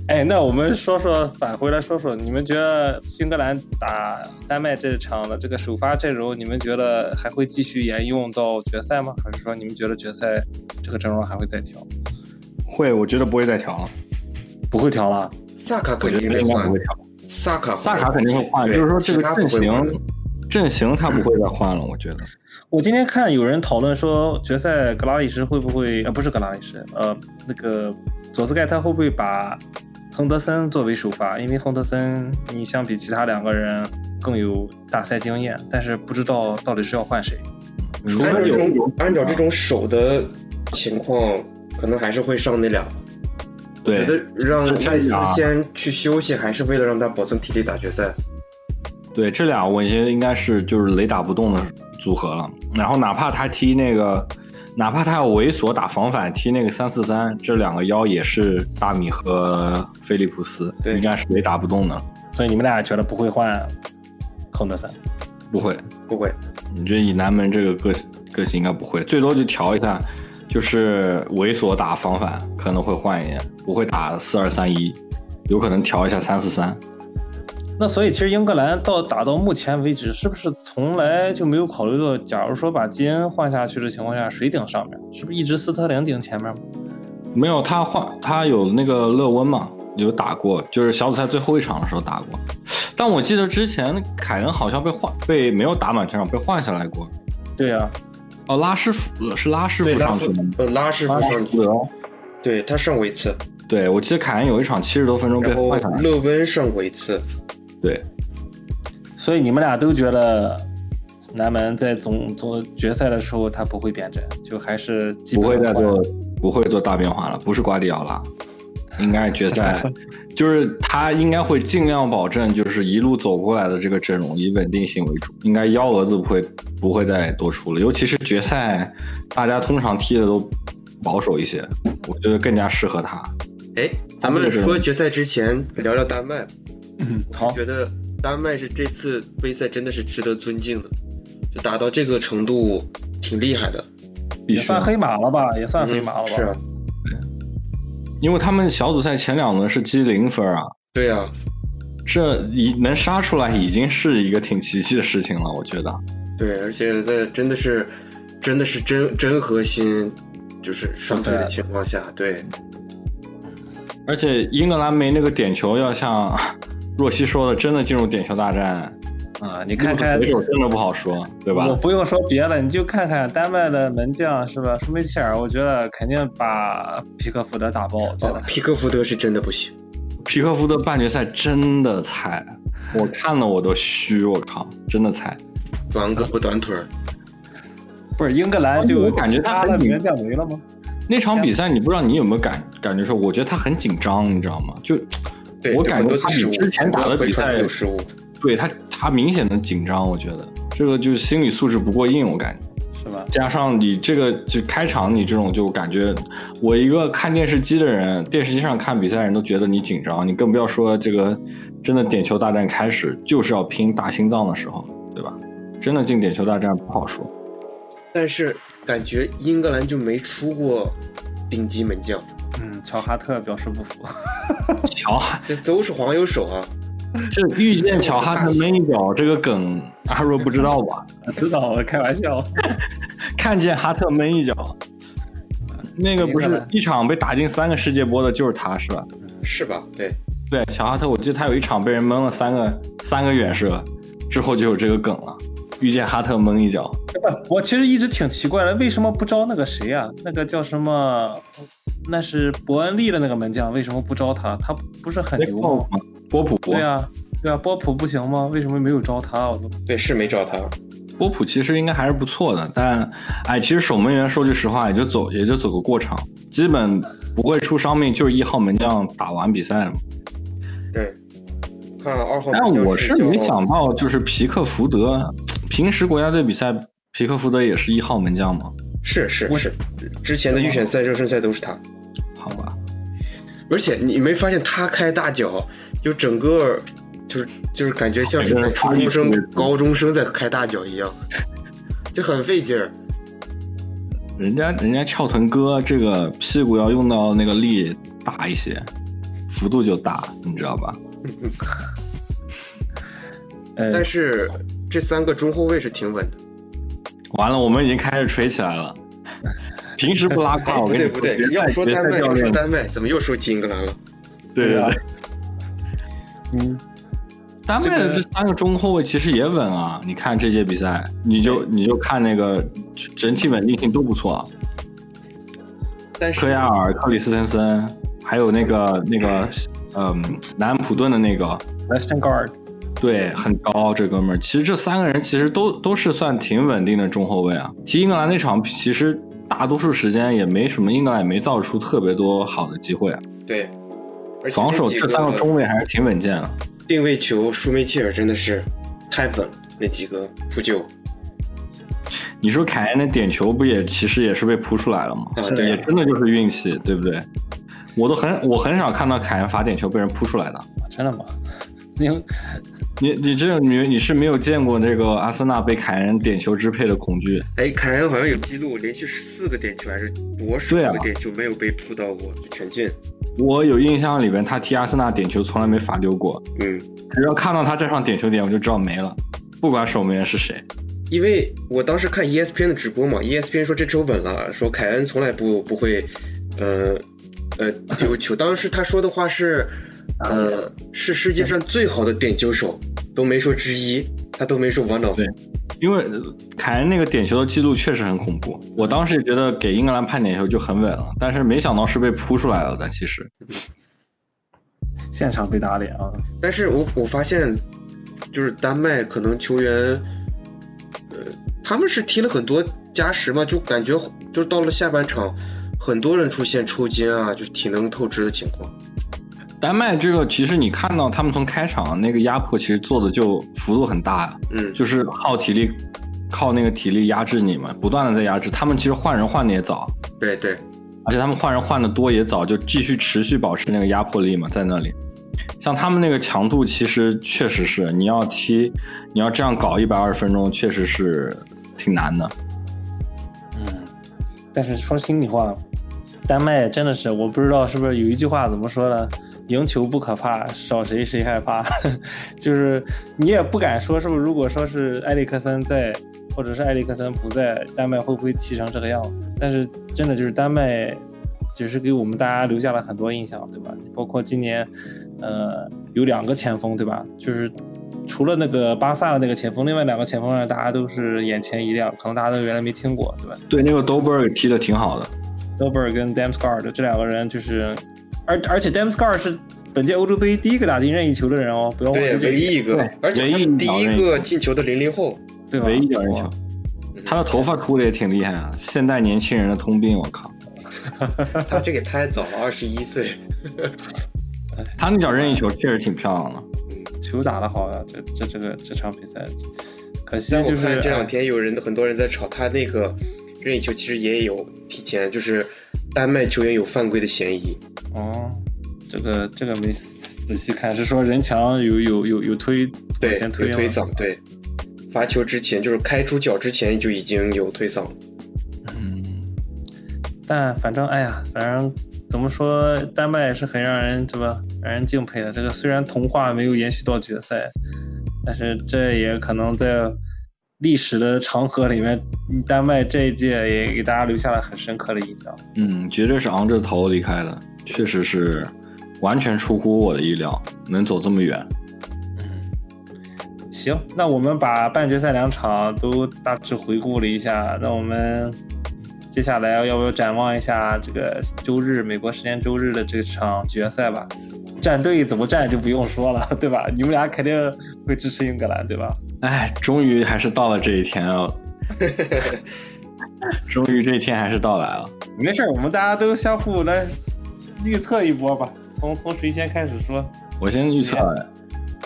哎，那我们说说，返回来说说，你们觉得新格兰打丹麦这场的这个首发阵容，你们觉得还会继续沿用到决赛吗？还是说你们觉得决赛这个阵容还会再调？会，我觉得不会再调了，不会调了。萨卡肯定会调。萨卡萨卡肯定会换，就是说这个阵型，阵型他不会再换了，我觉得。我今天看有人讨论说，决赛格拉利什会不会呃不是格拉利什，呃那个佐斯盖特会不会把亨德森作为首发？因为亨德森你相比其他两个人更有大赛经验，但是不知道到底是要换谁。除按照这种按照这种守的情况，可能还是会上那俩。我觉对得让这麦斯先去休息，还是为了让他保存体力打决赛。对这俩，我觉得应该是就是雷打不动的组合了。然后哪怕他踢那个，哪怕他要猥琐打防反踢那个三四三，这两个腰也是大米和菲利普斯，对应该是雷打不动的。所以你们俩觉得不会换亨德森？不会，不会，你觉得以南门这个个个性应该不会，最多就调一下，就是猥琐打防反可能会换一点，不会打四二三一，有可能调一下三四三。那所以其实英格兰到打到目前为止，是不是从来就没有考虑过，假如说把基恩换下去的情况下，谁顶上面？是不是一直斯特林顶前面吗？没有，他换他有那个勒温嘛，有打过，就是小组赛最后一场的时候打过。但我记得之前凯恩好像被换，被没有打满全场，被换下来过。对呀、哦，拉师傅是拉师傅上去的吗？呃拉师傅上去，哦对他上过一次，对，我记得凯恩有一场七十多分钟被换下来。勒温上过一次。对，所以你们俩都觉得南门在总总决赛的时候他不会变阵，就还是基不本换会再做不会做大变化了，不是瓜迪奥拉，应该决赛。就是他应该会尽量保证就是一路走过来的这个阵容以稳定性为主，应该幺蛾子不会不会再多出了，尤其是决赛，大家通常踢的都保守一些，我觉得更加适合他。哎，咱们说决赛之前聊聊丹麦，嗯好，觉得丹麦是这次杯赛真的是值得尊敬的，就打到这个程度挺厉害的。也算黑马了吧？也算黑马了吧？嗯是啊，因为他们小组赛前两轮是积零分啊，对啊，这已能杀出来已经是一个挺奇迹的事情了，我觉得。对，而且在真的是真的是真真核心，就是上队的情况下，对，而且英格兰没那个点球，要像若曦说的，真的进入点球大战，啊，你看看对手真的不好说，对吧我？不用说别的，你就看看丹麦的门将是吧？舒梅切尔，我觉得肯定把皮克福德打爆，真的。啊，皮克福德是真的不行。皮克福德半决赛真的菜，我看了我都虚，我靠，真的菜。短胳膊短腿儿，不是英格兰就我感觉他的门将没了吗？那场比赛你不知道你有没有感感觉说，我觉得他很紧张，你知道吗？就对，我感觉他比之前打的比赛都有失误。对他他明显的紧张，我觉得这个就是心理素质不过硬，我感觉。是吧？加上你这个就开场你这种就感觉，我一个看电视机的人，电视机上看比赛的人都觉得你紧张，你更不要说这个真的点球大战开始就是要拼大心脏的时候，对吧？真的进点球大战不好说。但是感觉英格兰就没出过顶级门将，嗯，乔哈特表示不服。乔哈，这都是黄油手啊。这遇见乔哈特闷一脚这个梗，阿若不知道吧？知道，我开玩笑。看见哈特闷一脚，那个不是一场被打进三个世界波的，就是他是吧？是吧？对，对，乔哈特，我记得他有一场被人闷了三个三个远射，之后就有这个梗了。遇见哈特蒙一脚，不，我其实一直挺奇怪的，为什么不招那个谁呀、那个叫什么？那是伯恩利的那个门将，为什么不招他？他不是很牛吗？波普，对啊、对啊、波普不行吗？为什么没有招他？我都对，是没招他。波普其实应该还是不错的，但哎，其实守门员说句实话，也就走也就走个过场，基本不会出伤病，就是一号门将打完比赛了嘛。对，看二号但我是没想到，就是皮克福德，平时国家队比赛，皮克福德也是一号门将吗？是是是，之前的预选赛、热身赛都是他。好吧，而且你没发现他开大脚，就整个就是就是感觉像是在初中生、高中生在开大脚一样，就很费劲儿。人家人家翘臀哥这个屁股要用到那个力大一些，幅度就大，你知道吧？呃，但是这三个中后卫是挺稳的。完了，我们已经开始吹起来了。平时不拉哎，胯，我不跟你对不对，要说决丹麦，要说丹麦，怎么又说起英格兰了？对对对。嗯，丹麦的这三个中后卫其实也稳啊，你看这届比赛，你就你就看那个整体稳定性都不错啊。但是科亚尔、克里斯滕森，还有那个那个 嗯南安普顿的那个，Western Guard，对，很高这哥们儿。其实这三个人其实都都是算挺稳定的中后卫啊。踢英格兰那场，其实大多数时间也没什么，英格兰也没造出特别多好的机会啊。对，而且防守这三个中卫还是挺稳健的。定位球，舒梅切尔真的是太稳了，那几个扑救。你说凯恩的点球不也其实也是被扑出来了吗？啊对啊也真的就是运气，对不对？我都很我很少看到凯恩罚点球被人扑出来的。真的吗？你 你你这你你是没有见过这个阿森纳被凯恩点球支配的恐惧？哎，凯恩好像有记录，连续十四个点球还是多少个点球没有被扑到过，就全进。我有印象里边，他踢阿森纳点球从来没罚丢过。嗯，只要看到他站上点球点，我就知道没了，不管守门员是谁。因为我当时看 E ESPN 的直播嘛，ESPN 说这周稳了，说凯恩从来不不会，呃呃丢球。当时他说的话是，呃，是世界上最好的点球手，都没说之一，他都没说 one of。对因为呃凯恩那个点球的记录确实很恐怖，我当时也觉得给英格兰判点球就很稳了，但是没想到是被扑出来了的。其实，现场被打脸啊！但是我我发现，就是丹麦可能球员，呃，他们是踢了很多加时嘛，就感觉就是到了下半场，很多人出现抽筋啊，就是体能透支的情况。丹麦这个其实你看到他们从开场那个压迫，其实做的就幅度很大呀，嗯，就是耗体力，靠那个体力压制你嘛，不断的在压制。他们其实换人换的也早，对对，而且他们换人换的多也早，就继续持续保持那个压迫力嘛，在那里。像他们那个强度，其实确实是你要踢，你要这样搞一百二十分钟，确实是挺难的。嗯，但是说心里话，丹麦真的是，我不知道是不是有一句话怎么说的，赢球不可怕，少谁谁害怕。就是你也不敢说，是不是？如果说是埃里克森在，或者是埃里克森不在，丹麦会不会踢成这个样子？但是真的就是丹麦，只是给我们大家留下了很多印象，对吧？包括今年，呃，有两个前锋，对吧？就是。除了那个巴萨的那个前锋，另外两个前锋呢，大家都是眼前一亮，可能大家都原来没听过，对吧？对，那个 Doberg 踢的挺好的。Dober 跟 Damsgaard 这两个人就是，而而且 Damsgaard 是本届欧洲杯第一个打进任意球的人哦，不要忘对，记唯一一个对，而且他是第一个进球的零零后。对吧？唯一脚任意球，他的头发秃的也挺厉害啊，现代年轻人的通病，我靠！他这个太早了，二十一岁。他那脚任意球确实挺漂亮的。嗯球打得好呀，这这这个这场比赛，可惜就是看这两天有人很多人在吵他那个任意球，其实也有提前，就是丹麦球员有犯规的嫌疑。哦，这个这个没仔细看，是说人墙有有有有推往对，前推有推搡，对，罚球之前就是开出脚之前就已经有推搡。嗯，但反正哎呀，反正怎么说，丹麦也是很让人对吧，让人敬佩的。这个虽然童话没有延续到决赛，但是这也可能在历史的长河里面，丹麦这一届也给大家留下了很深刻的印象。嗯，绝对是昂着头离开的，确实是完全出乎我的意料，能走这么远。嗯行，那我们把半决赛两场都大致回顾了一下，那我们接下来要不要展望一下这个周日美国时间周日的这场决赛吧？战队怎么战就不用说了，对吧？你们俩肯定会支持英格兰，对吧？哎，终于还是到了这一天啊！终于这一天还是到来了。没事儿，我们大家都相互来预测一波吧。从从谁先开始说？我先预测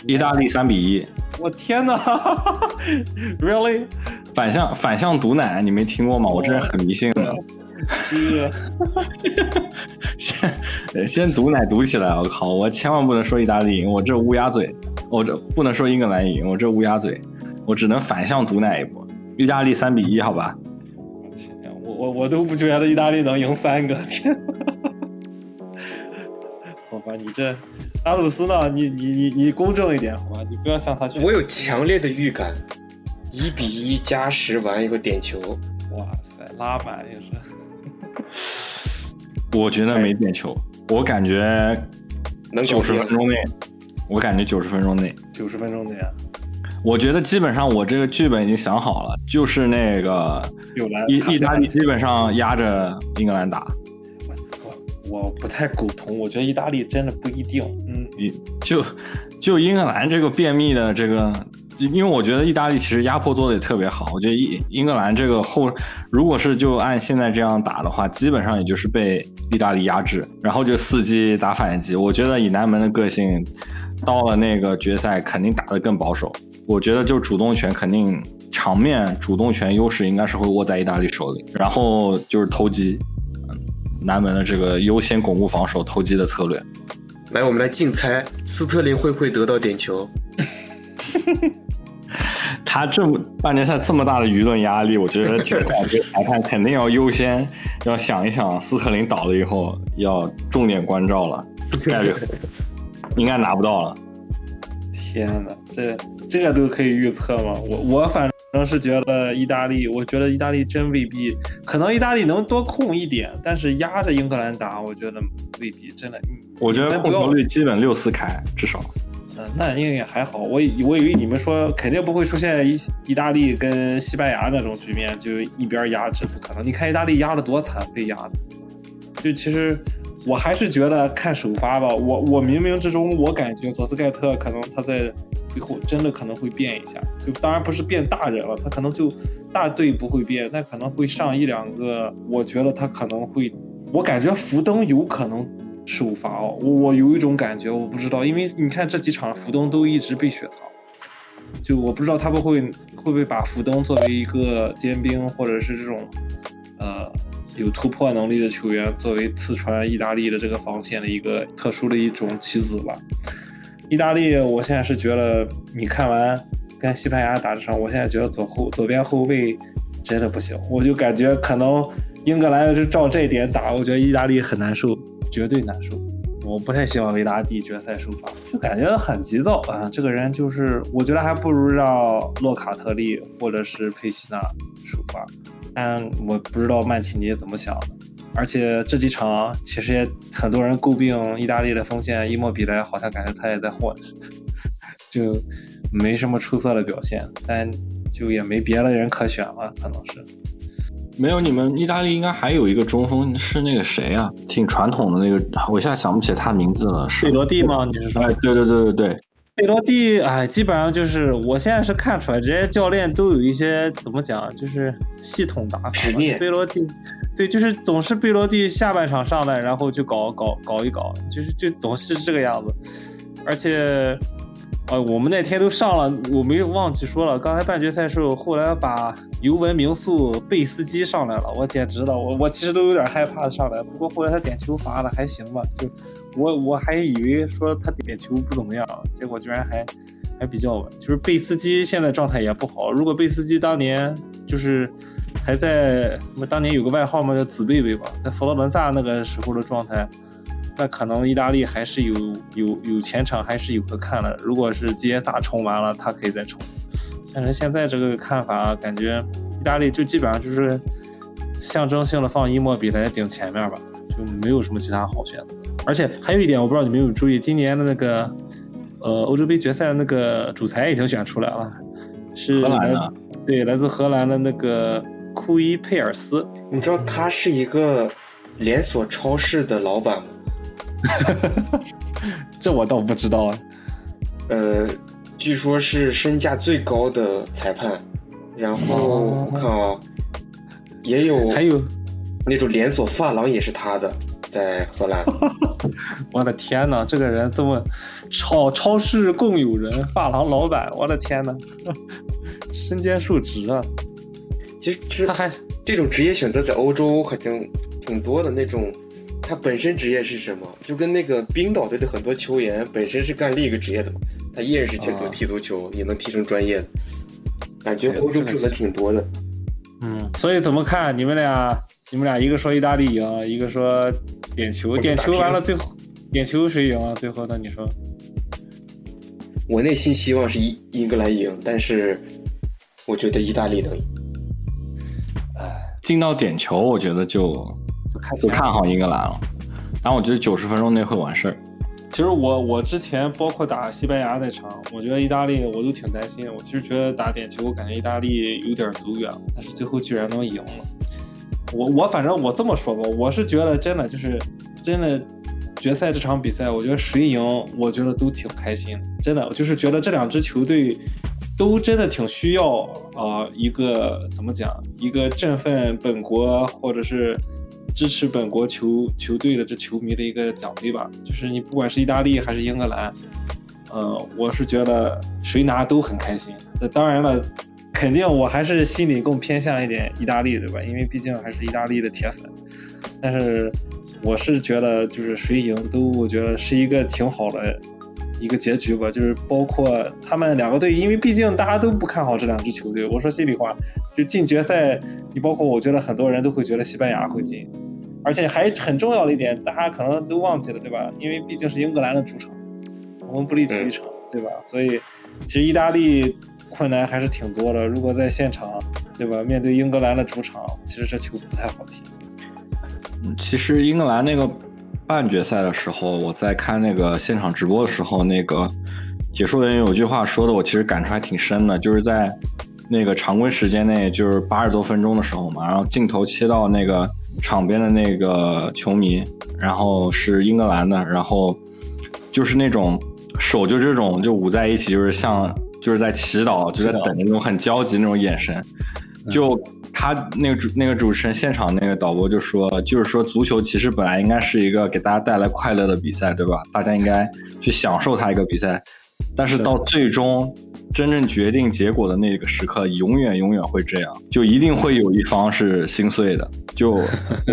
意大利三比一，我天哪！Really？反向反向毒奶，你没听过吗？我这人很迷信的。是 先呃先毒奶毒起来！我靠，我千万不能说意大利赢，我这乌鸦嘴，我这不能说英格兰赢，我这乌鸦嘴，我只能反向毒奶一波。意大利三比一，好吧？我我我都不觉得意大利能赢三个，天！好吧，你这阿鲁斯呢？你你你你公正一点，好吧？你不要向他去。我有强烈的预感，一比一加时完以后点球，哇塞，拉满也是。我觉得没点球，我感觉能九十分。钟内，我感觉九十分钟内，九十分钟内啊，我觉得基本上我这个剧本已经想好了，就是那个有来意意大利基本上压着英格兰打，我我不太苟同，我觉得意大利真的不一定。嗯，你就就英格兰这个便秘的这个，因为我觉得意大利其实压迫做的也特别好。我觉得英英格兰这个后，如果是就按现在这样打的话，基本上也就是被意大利压制，然后就伺机打反击。我觉得以南门的个性，到了那个决赛肯定打得更保守。我觉得就主动权肯定场面主动权优势应该是会握在意大利手里，然后就是投机，南门的这个优先巩固防守、投机的策略。来，我们来竞猜，斯特林会不会得到点球？他这么半决赛这么大的舆论压力，我觉得决赛这裁判肯定要优先要想一想，斯特林倒了以后要重点关照了，概率应该拿不到了。天哪，这这个都可以预测吗？我我反正是觉得意大利，我觉得意大利真未必，可能意大利能多控一点，但是压着英格兰打，我觉得未必真的。我觉得控球率基本六四开，至少。嗯，那应该还好。我我以为你们说肯定不会出现意意大利跟西班牙那种局面，就一边压制，不可能。你看意大利压的多惨，被压的。就其实我还是觉得看首发吧。我我冥冥之中我感觉佐斯盖特可能他在最后真的可能会变一下，就当然不是变大人了，他可能就大队不会变，但可能会上一两个。我觉得他可能会，我感觉福登有可能。首发哦，我我有一种感觉，我不知道，因为你看这几场福登都一直被雪藏，就我不知道他们会会不会把福登作为一个尖兵，或者是这种呃有突破能力的球员，作为刺穿意大利的这个防线的一个特殊的一种棋子吧。意大利，我现在是觉得，你看完跟西班牙打这场，我现在觉得左后左边后卫真的不行，我就感觉可能英格兰要是照这点打，我觉得意大利很难受。绝对难受，我不太希望维拉蒂决赛首发，就感觉很急躁啊！这个人就是，我觉得还不如让洛卡特利或者是佩西纳首发，但我不知道曼奇尼怎么想的。而且这几场其实也很多人诟病意大利的锋线伊莫比莱，好像感觉他也在混，就没什么出色的表现，但就也没别的人可选了，可能是。没有，你们意大利应该还有一个中锋是那个谁啊？挺传统的那个，我现在想不起他名字了。是贝罗蒂吗？你是说？哎，对对对对对，贝罗蒂，哎，基本上就是我现在是看出来，这些教练都有一些怎么讲，就是系统打法。贝罗蒂，对，就是总是贝罗蒂下半场上来，然后就搞搞搞一搞，就是就总是这个样子，而且。呃，我们那天都上了，我没有忘记说了。刚才半决赛时候，后来把尤文名宿贝斯基上来了，我简直了，我我其实都有点害怕上来。不过后来他点球罚的还行吧，就我我还以为说他点球不怎么样，结果居然还还比较稳。就是贝斯基现在状态也不好，如果贝斯基当年就是还在，当年有个外号嘛叫紫贝贝吧，在佛罗伦萨那个时候的状态。那可能意大利还是有有有前场还是有的看了。如果是杰萨冲完了，他可以再冲。但是现在这个看法，感觉意大利就基本上就是象征性的放伊莫比来顶前面吧，就没有什么其他好选择。而且还有一点，我不知道你们有注意，今年的那个呃欧洲杯决赛的那个主裁已经选出来了，是荷兰的，对，来自荷兰的那个库伊佩尔斯。你知道他是一个连锁超市的老板吗？这我倒不知道啊。呃，据说是身价最高的裁判。然后我看啊，也有还有那种连锁发廊也是他的，在荷兰。我的天哪，这个人这么超超市共有人，发廊老板，我的天哪，身兼数职啊！其实他还这种职业选择在欧洲好像挺多的那种。他本身职业是什么？就跟那个冰岛队的很多球员本身是干另一个职业的嘛，他依然是踢足踢足球，也能踢成专业的。感觉欧洲挣的挺多的。嗯，所以怎么看？你们俩，你们俩一个说意大利赢，一个说点球，点球完了最后点球谁赢啊？最后那你说？我内心希望是英英格兰赢，但是我觉得意大利能赢。哎，进到点球，我觉得就。就看好英格兰了，然后我觉得九十分钟内会完事儿。其实我我之前包括打西班牙那场，我觉得意大利我都挺担心。我其实觉得打点球，我感觉意大利有点走远了，但是最后居然能赢了。我我反正我这么说吧，我是觉得真的就是真的决赛这场比赛，我觉得谁赢，我觉得都挺开心。真的，我就是觉得这两支球队都真的挺需要啊、呃一个怎么讲，一个振奋本国或者是。支持本国球球队的这球迷的一个奖杯吧，就是你不管是意大利还是英格兰，呃，我是觉得谁拿都很开心。那当然了，肯定我还是心里更偏向一点意大利，对吧？因为毕竟还是意大利的铁粉。但是我是觉得，就是谁赢都，我觉得是一个挺好的一个结局吧。就是包括他们两个队，因为毕竟大家都不看好这两支球队。我说心里话，就进决赛，你包括我觉得很多人都会觉得西班牙会进。而且还很重要的一点，大家可能都忘记了，对吧？因为毕竟是英格兰的主场，我们不利体育场，对吧？所以其实意大利困难还是挺多的。如果在现场，对吧？面对英格兰的主场，其实这球不太好踢。嗯其实英格兰那个半决赛的时候，我在看那个现场直播的时候，那个解说员有句话说的，我其实感触还挺深的，就是在那个常规时间内，就是八十多分钟的时候嘛，然后镜头切到那个场边的那个球迷，然后是英格兰的，然后就是那种手就这种就捂在一起，就是像就是在祈祷，就在等那种很焦急那种眼神，就。他那个主那个主持人现场那个导播就说，就是说足球其实本来应该是一个给大家带来快乐的比赛，对吧？大家应该去享受它一个比赛，但是到最终真正决定结果的那个时刻，永远永远会这样，就一定会有一方是心碎的。就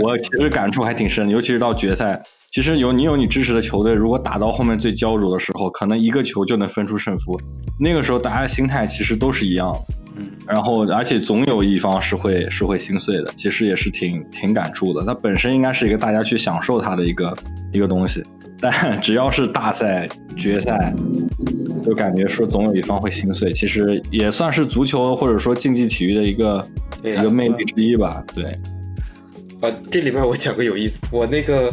我其实感触还挺深，尤其是到决赛，其实有你有你支持的球队，如果打到后面最焦灼的时候，可能一个球就能分出胜负，那个时候大家的心态其实都是一样的。嗯，然后而且总有一方是会是会心碎的，其实也是挺挺感触的。它本身应该是一个大家去享受它的一个一个东西，但 只要是大赛决赛，就感觉说总有一方会心碎。其实也算是足球或者说竞技体育的一个一个魅力之一吧。对，啊，这里面我讲个有意思，我那个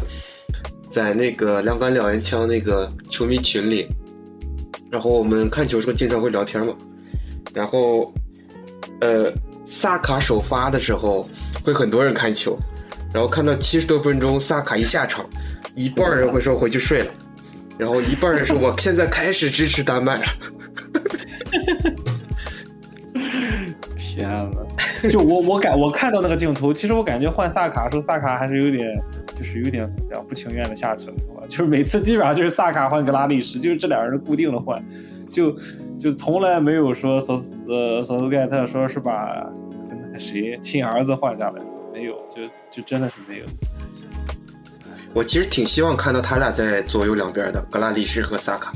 在那个两杆两人枪那个球迷群里，然后我们看球时候经常会聊天嘛，然后呃萨卡首发的时候会很多人看球，然后看到七十多分钟萨卡一下场，一半人会说回去睡了，然后一半人说我现在开始支持丹麦了。天呐，就我我感我看到那个镜头，其实我感觉换萨卡的时候，萨卡还是有点就是有点怎么讲不情愿的下去了，就是每次基本上就是萨卡换格拉利什，就是这俩人固定的换，就就从来没有说索斯呃索斯盖特说是把那个谁亲儿子换下来，没有，就就真的是没有。我其实挺希望看到他俩在左右两边的格拉利什和萨卡。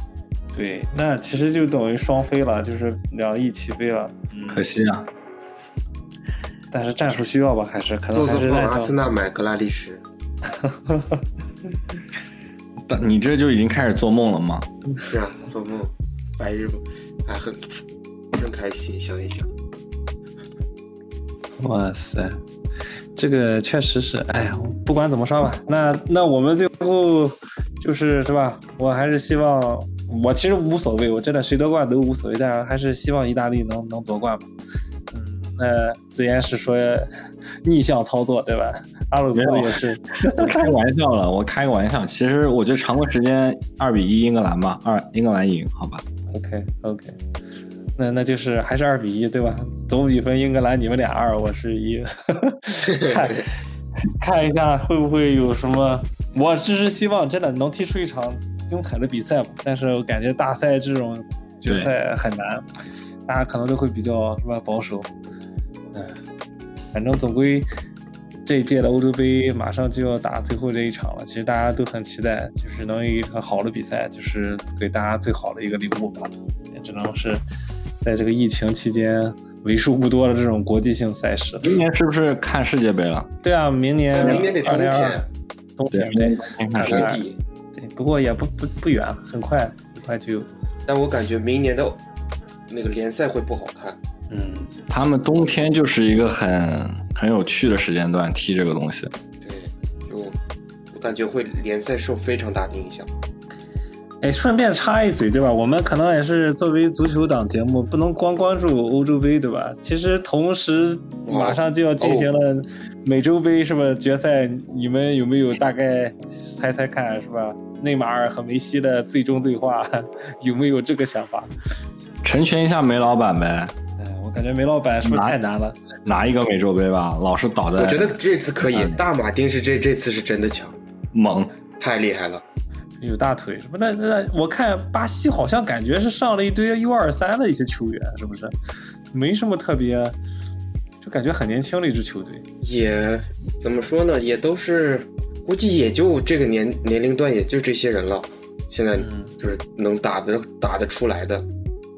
对，那其实就等于双飞了，就是两翼齐飞了。嗯，可惜啊，但是战术需要吧，还是可能还是阿森纳买格拉利什。但你这就已经开始做梦了吗？是啊，做梦，白日梦，哎，很真开心。想一想，哇塞，这个确实是，哎呀，不管怎么说吧，那那我们最后就是是吧？我还是希望，我其实无所谓，我真的谁夺冠都无所谓，但是还是希望意大利能能夺冠吧。嗯，那自言是说逆向操作对吧？阿鲁斯也是，我开玩笑了，我开个玩笑。其实我觉得常规时间二比一英格兰吧，二英格兰赢，好吧？OK OK，那那就是还是二比一对吧？总比分英格兰你们俩二，我是一，看看一下会不会有什么？我只是希望真的能踢出一场精彩的比赛吧。但是我感觉大赛这种决赛很难，大家可能都会比较是吧保守。嗯，反正总归这一届的欧洲杯马上就要打最后这一场了，其实大家都很期待，就是能有一场好的比赛，就是给大家最好的一个礼物吧。也只能是在这个疫情期间为数不多的这种国际性赛事。明年是不是看世界杯了？对啊，明年明年得冬天，冬天对看世界杯。对，不过也不不不远，很快很快就有。但我感觉明年的那个联赛会不好看。嗯，他们冬天就是一个很很有趣的时间段踢这个东西。对，就我感觉会联赛受非常大的影响。哎，顺便插一嘴，对吧？我们可能也是作为足球党节目，不能光关注欧洲杯，对吧？其实同时马上就要进行了美洲杯，是吧？决赛，你们有没有大概猜猜看，是吧？内马尔和梅西的最终对话，有没有这个想法？成全一下梅老板呗。哎，我感觉梅老板是不是太难了？拿一个美洲杯吧，老是倒在。我觉得这次可以，大马丁是这这次是真的强，猛，太厉害了。有大腿什么？那那我看巴西好像感觉是上了一堆 U 二三的一些球员，是不是？没什么特别，就感觉很年轻的一支球队。也怎么说呢？也都是估计也就这个年年龄段也就这些人了。现在就是能打的打得出来的。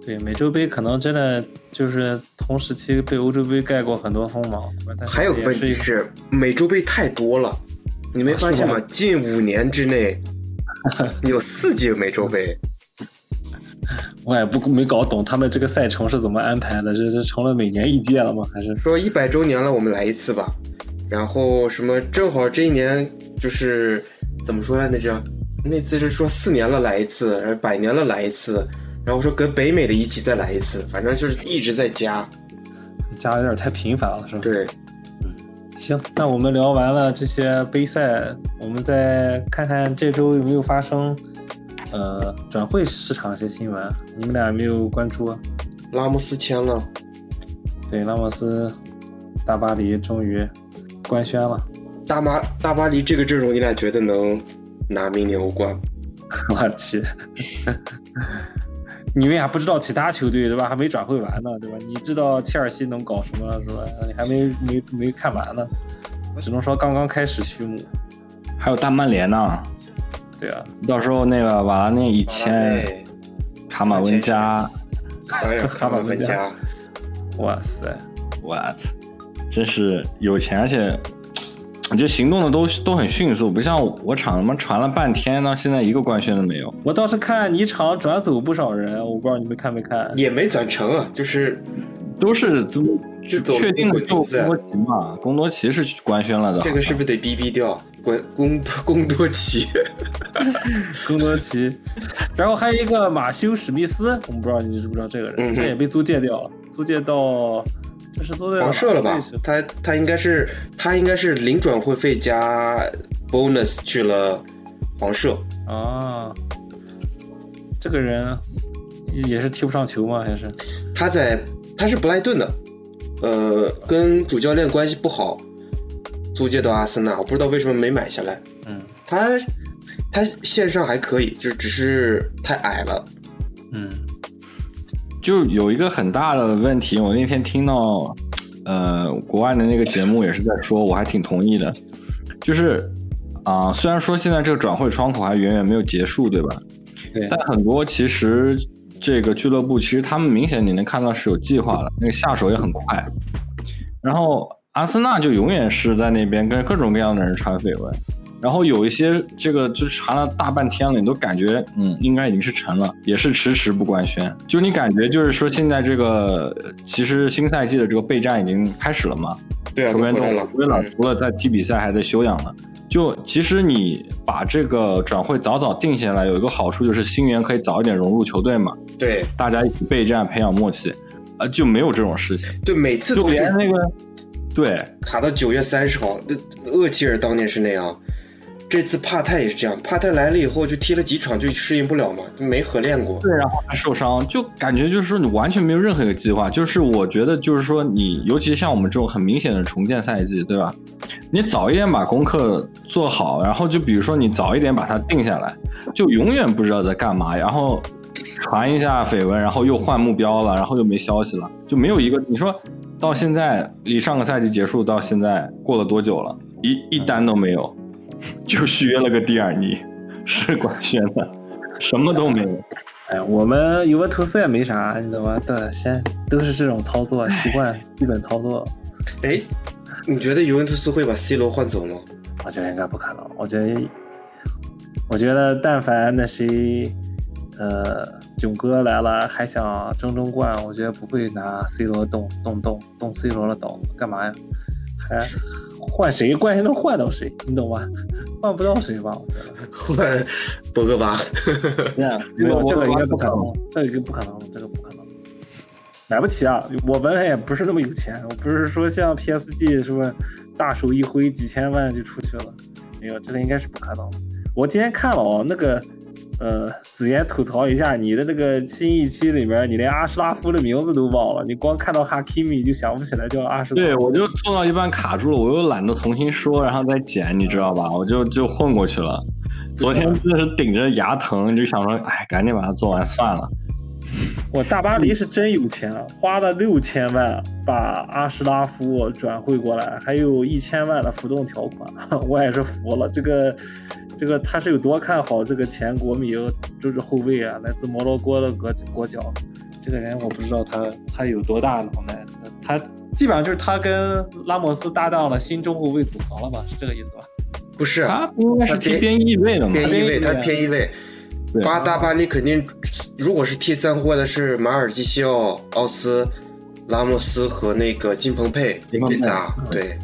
对，美洲杯可能真的就是同时期被欧洲杯盖过很多锋芒。还有个问题是，美洲杯太多了，你没发现吗？近五年之内。有四届美洲杯，我也不没搞懂他们这个赛程是怎么安排的，这是成了每年一届了吗？还是说一百周年了，我们来一次吧？然后什么正好这一年就是怎么说来着？那次是说四年了来一次，百年了来一次，然后说跟北美的一起再来一次，反正就是一直在加，加的有点太频繁了，是吧？对。行，那我们聊完了这些杯赛，我们再看看这周有没有发生呃转会市场一些新闻。你们俩有没有关注？拉莫斯签了，对，拉莫斯大巴黎终于官宣了。大巴大巴黎这个阵容，你俩觉得能拿明年欧冠？我去，你为啥不知道其他球队对吧？还没转会完呢，对吧？你知道切尔西能搞什么是吧？你还没没没看完呢。只能说刚刚开始序幕，还有大曼联呢。对啊，到时候那个瓦拉内一签，卡马文加，卡马文加，哇塞，我操，真是有钱，而且我觉得行动的都都很迅速，不像我厂他妈传了半天，到现在一个官宣都没有。我倒是看你厂转走不少人，我不知道你们看没看，也没转成啊，就是都是都。就确定的就贡多奇嘛，贡多奇是官宣了的。这个是不是得逼逼掉？贡贡贡多奇，贡多奇，然后还有一个马修史密斯，我们不知道你知不知道这个人，这也被租借掉了，租借到这是租借黄社了吧？他他应该是他应该是零转会费加 bonus 去了黄社啊。这个人也是踢不上球吗？还是他在他是布莱顿的。呃，跟主教练关系不好，租借到阿森纳，我不知道为什么没买下来。嗯，他他线上还可以，就只是太矮了。嗯，就有一个很大的问题，我那天听到，呃，国外的那个节目也是在说，我还挺同意的，就是啊，虽然说现在这个转会窗口还远远没有结束，对吧？对。但很多其实。这个俱乐部其实他们明显你能看到是有计划的，那个下手也很快。然后阿森纳就永远是在那边跟各种各样的人传绯闻，然后有一些这个就传了大半天了，你都感觉嗯应该已经是成了，也是迟迟不官宣。就你感觉就是说现在这个其实新赛季的这个备战已经开始了嘛？对啊，球员都回来了，除了在踢比赛还在休养呢。就其实你把这个转会早早定下来，有一个好处就是新援可以早一点融入球队嘛。对，大家一起备战，培养默契，啊，就没有这种事情。对，每次都连那个，对，卡到九月三十号，厄齐尔当年是那样。这次帕泰也是这样，帕泰来了以后就踢了几场就适应不了嘛，就没合练过。对，然后还受伤，就感觉就是说你完全没有任何一个计划。就是我觉得就是说你，尤其像我们这种很明显的重建赛季，对吧？你早一点把功课做好，然后就比如说你早一点把它定下来，就永远不知道在干嘛。然后传一下绯闻，然后又换目标了，然后又没消息了，就没有一个。你说到现在离上个赛季结束到现在过了多久了？一一单都没有。就续约了个蒂尔尼，是官宣的，什么都没有。哎，我们尤文图斯也没啥，你知道吧？对，先都是这种操作习惯，基本操作。哎，你觉得尤文图斯会把 C 罗换走吗？我觉得应该不可能。我觉得，我觉得但凡那谁，呃，囧哥来了还想争争冠，我觉得不会拿 C 罗动动动动 C 罗的刀，干嘛呀？还。换谁？关键能换到谁？你懂吧？换不到谁吧？我觉得。换博格巴，没有这个应该不可能，这个不可能，这个不可能，买不起啊！我本来也不是那么有钱，我不是说像 PSG 什么，大手一挥几千万就出去了，没有，这个应该是不可能的。我今天看了哦，那个。呃，子言吐槽一下，你的那个新一期里面，你连阿什拉夫的名字都忘了，你光看到哈基米就想不起来叫阿什。对，我就做到一半卡住了，我又懒得重新说，然后再剪，你知道吧？我就就混过去了。昨天真的是顶着牙疼，就想说，哎，赶紧把它做完算了。我大巴黎是真有钱，花了六千万把阿什拉夫转会过来，还有一千万的浮动条款，我也是服了。这个。这个他是有多看好这个前国米就是后卫啊，来自摩洛哥的国国脚，这个人我不知道他他有多大脑袋，他基本上就是他跟拉莫斯搭档了新中后卫组合了吧？是这个意思吧？不是，他应该是踢边翼位的嘛？边翼位，他偏翼位。巴大巴黎肯定，如果是踢三后卫的是马尔基西奥、奥斯、拉莫斯和那个金彭佩这仨，对。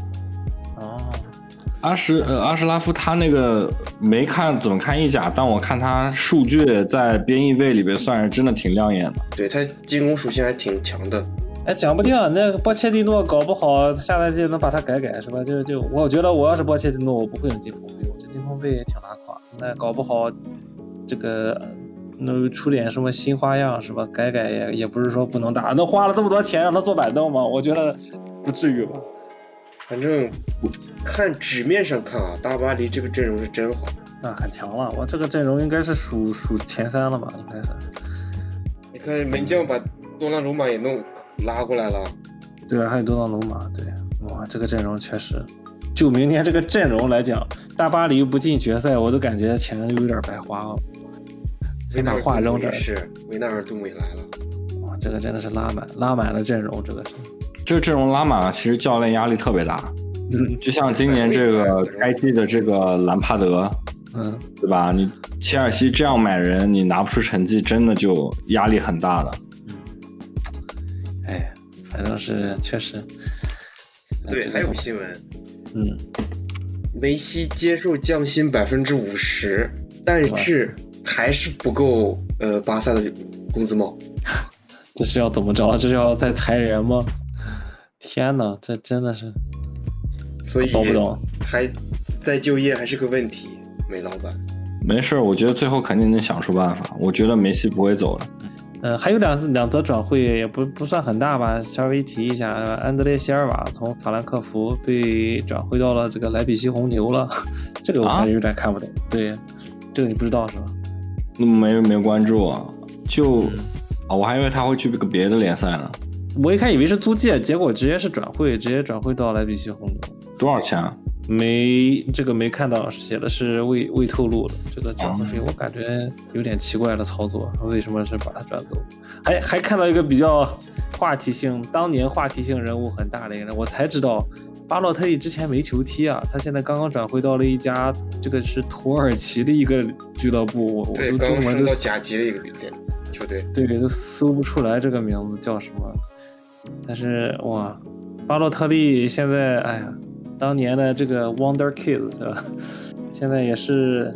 阿什呃阿什拉夫他那个没看怎么看意甲，但我看他数据在边翼位里边算是真的挺亮眼的。对他进攻属性还挺强的。哎，讲不定那个波切蒂诺搞不好下赛季能把他改改是吧？就就我觉得我要是波切蒂诺，我不会用金彭贝，我这金彭贝也挺拉垮。那搞不好这个能出点什么新花样是吧？改改也也不是说不能打。那花了这么多钱让他坐板凳吗？我觉得不至于吧。反正看纸面上看啊，大巴黎这个阵容是真好，那很强了。我这个阵容应该是数数前三了吧？应该是。你看门将把多纳鲁马也弄拉过来了，对啊，还有多纳鲁马，对，哇，这个阵容确实。就明天这个阵容来讲，大巴黎不进决赛，我都感觉钱有点白花了。维纳话扔这是维纳尔杜姆也来了，哇，这个真的是拉满拉满了阵容，这个是。这个阵容拉满了，其实教练压力特别大。嗯就像今年这个该踢的这个兰帕德，嗯，对吧？你切尔西这样买人，你拿不出成绩，真的就压力很大的。嗯，哎，反正是确实。对，还有新闻。嗯，梅西接受降薪百分之五十，但是还是不够呃巴萨的工资帽。这是要怎么着？这是要再裁人吗？天哪，这真的是，所以搞不懂？还再就业还是个问题，梅老板。没事，我觉得最后肯定能想出办法。我觉得梅西不会走的。嗯，还有两两则转会也不不算很大吧，稍微提一下，安德烈席尔瓦从法兰克福被转会到了这个莱比锡红牛了，这个我还有点看不懂。对，这个你不知道是吧？那没没关注啊？就啊，我还以为他会去个别的联赛呢。我一开始以为是租借，结果直接是转会，直接转会到莱比锡红牛。多少钱啊？没，这个没看到，写的是未未透露的这个转会费，我感觉有点奇怪的操作。为什么是把他转走？还还看到一个比较话题性，当年话题性人物很大的一个人，我才知道巴洛特利之前没球踢啊，他现在刚刚转会到了一家这个是土耳其的一个俱乐部，我对，刚升到甲级的一个球队，对，都搜不出来这个名字叫什么。但是哇，巴洛特利现在哎呀，当年的这个 Wonder Kid 是吧？现在也是，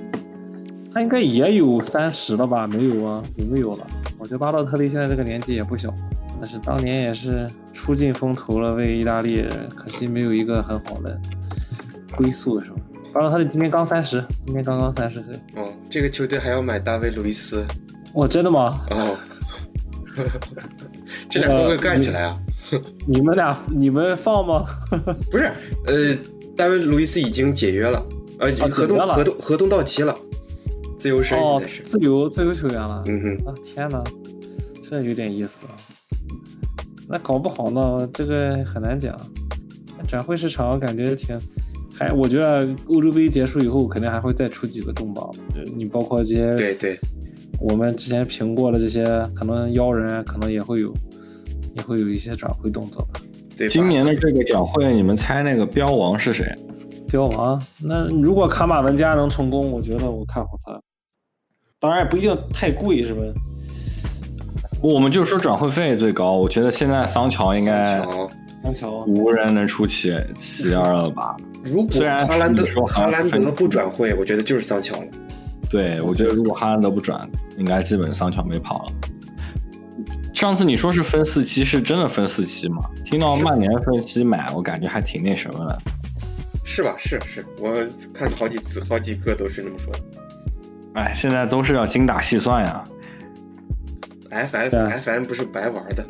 他应该也有三十了吧？没有啊？有没有了？我觉得巴洛特利现在这个年纪也不小，但是当年也是出尽风头了，为意大利，可惜没有一个很好的归宿，是吧？巴洛特利今年刚三十，今年刚刚三十岁。哦，这个球队还要买大卫·路易斯？哦，真的吗？哦。这俩会不会干起来啊？你们俩，你们放吗？不是，呃，大卫·路易斯已经解约了，呃，合同合同合同到期了，自由身哦，自由自由球员了。嗯哼，啊天哪，这有点意思啊。那搞不好呢，这个很难讲。转会市场感觉挺，还我觉得欧洲杯结束以后，肯定还会再出几个重磅。你包括这些，对对。我们之前评过的这些，可能妖人可能也会有，也会有一些转会动作吧。对，今年的这个转会，你们猜那个标王是谁？标王？那如果卡马文加能成功，我觉得我看好他。当然也不一定太贵，是吧？我们就说转会费最高，我觉得现在桑乔应该桑乔无人能出其其二了吧。如果虽然哈兰德说哈兰德不转会，我觉得就是桑乔了。对，我觉得如果哈兰德不转，应该基本桑乔没跑了。上次你说是分四期，是真的分四期吗？听到曼联分期买，我感觉还挺那什么的。是吧？是是，我看好几次，好几个都是这么说的。哎，现在都是要精打细算呀。F F 对啊 F M 不是白玩的，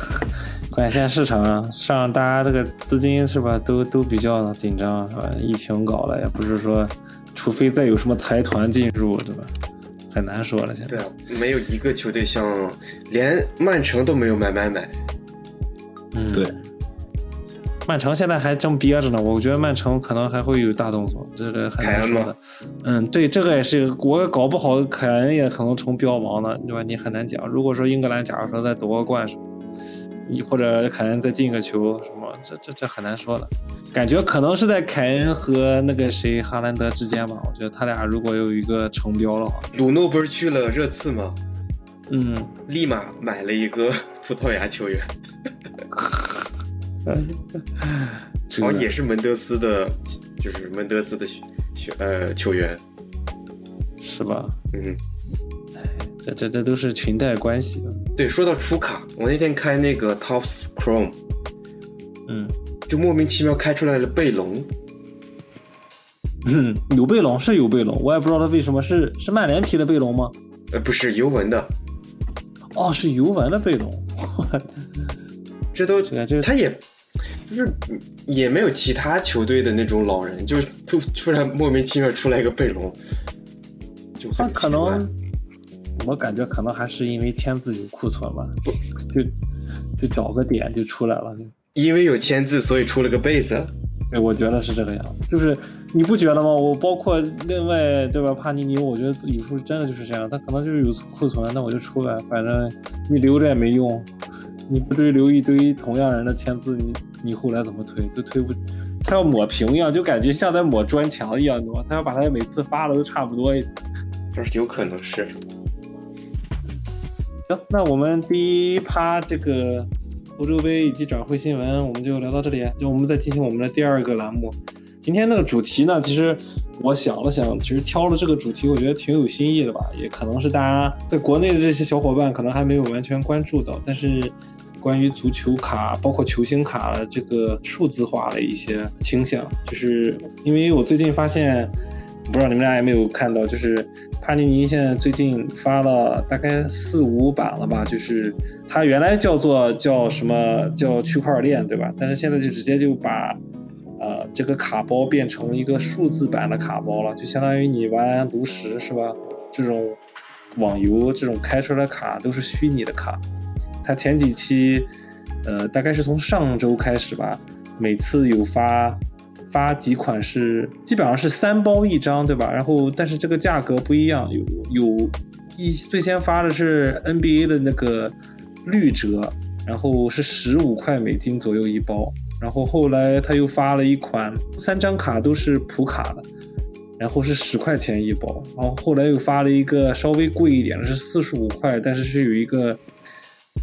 关键现在市场上大家这个资金是吧，都都比较紧张是吧？疫情搞了，也不是说，除非再有什么财团进入，对吧？很难说了，现在。对啊，没有一个球队像连曼城都没有买买买。嗯，对。曼城现在还正憋着呢，我觉得曼城可能还会有大动作，这个很难说的。嗯，对，这个也是我搞不好，凯恩也可能成标王了，对吧？你很难讲。如果说英格兰假如说再夺个冠你或者凯恩再进个球什么，这这这很难说的。感觉可能是在凯恩和那个谁哈兰德之间吧。我觉得他俩如果有一个成标的话，鲁诺不是去了热刺吗？嗯，立马买了一个葡萄牙球员，这 个好 像也是门德斯的，就是门德斯的呃球员。是吧？嗯，这这这都是裙带关系的。对，说到出卡，我那天开那个 Tops Chrome，嗯就莫名其妙开出来了贝隆。嗯，有贝隆是有贝隆，我也不知道他为什么是是曼联皮的贝隆吗？呃，不是尤文的，哦，是尤文的贝隆。这都这个这他也就是也没有其他球队的那种老人，就突突然莫名其妙出来一个贝隆，就他可能，我感觉可能还是因为签字有库存吧，就就找个点就出来了。因为有签字，所以出了个贝斯。对，我觉得是这个样子，就是你不觉得吗？我包括另外对吧，帕尼尼，我觉得有时候真的就是这样，他可能就是有库存，那我就出来，反正你留着也没用，你不对留一堆同样人的签字，你你后来怎么推都推不，他要抹平一样，就感觉像在抹砖墙一样，对吧？他要把他每次发的都差不多。这有可能是行，那我们第一趴这个欧洲杯以及转会新闻，我们就聊到这里。就我们再进行我们的第二个栏目。今天那个主题呢，其实我想了想，其实挑了这个主题，我觉得挺有新意的吧。也可能是大家在国内的这些小伙伴可能还没有完全关注到，但是关于足球卡，包括球星卡的这个数字化的一些倾向，就是因为我最近发现，不知道你们俩有没有看到，就是帕尼尼现在最近发了大概四五版了吧，就是它原来叫做叫什么叫区块链对吧？但是现在就直接就把呃这个卡包变成一个数字版的卡包了，就相当于你玩炉石是吧？这种网游这种开出来的卡都是虚拟的卡。他前几期呃大概是从上周开始吧，每次有发。发几款是基本上是三包一张，对吧？然后但是这个价格不一样，有有一最先发的是 NBA 的那个绿折，然后是十五块美金左右一包，然后后来他又发了一款三张卡都是普卡的，然后是十块钱一包，然后后来又发了一个稍微贵一点的是四十五块，但是是有一个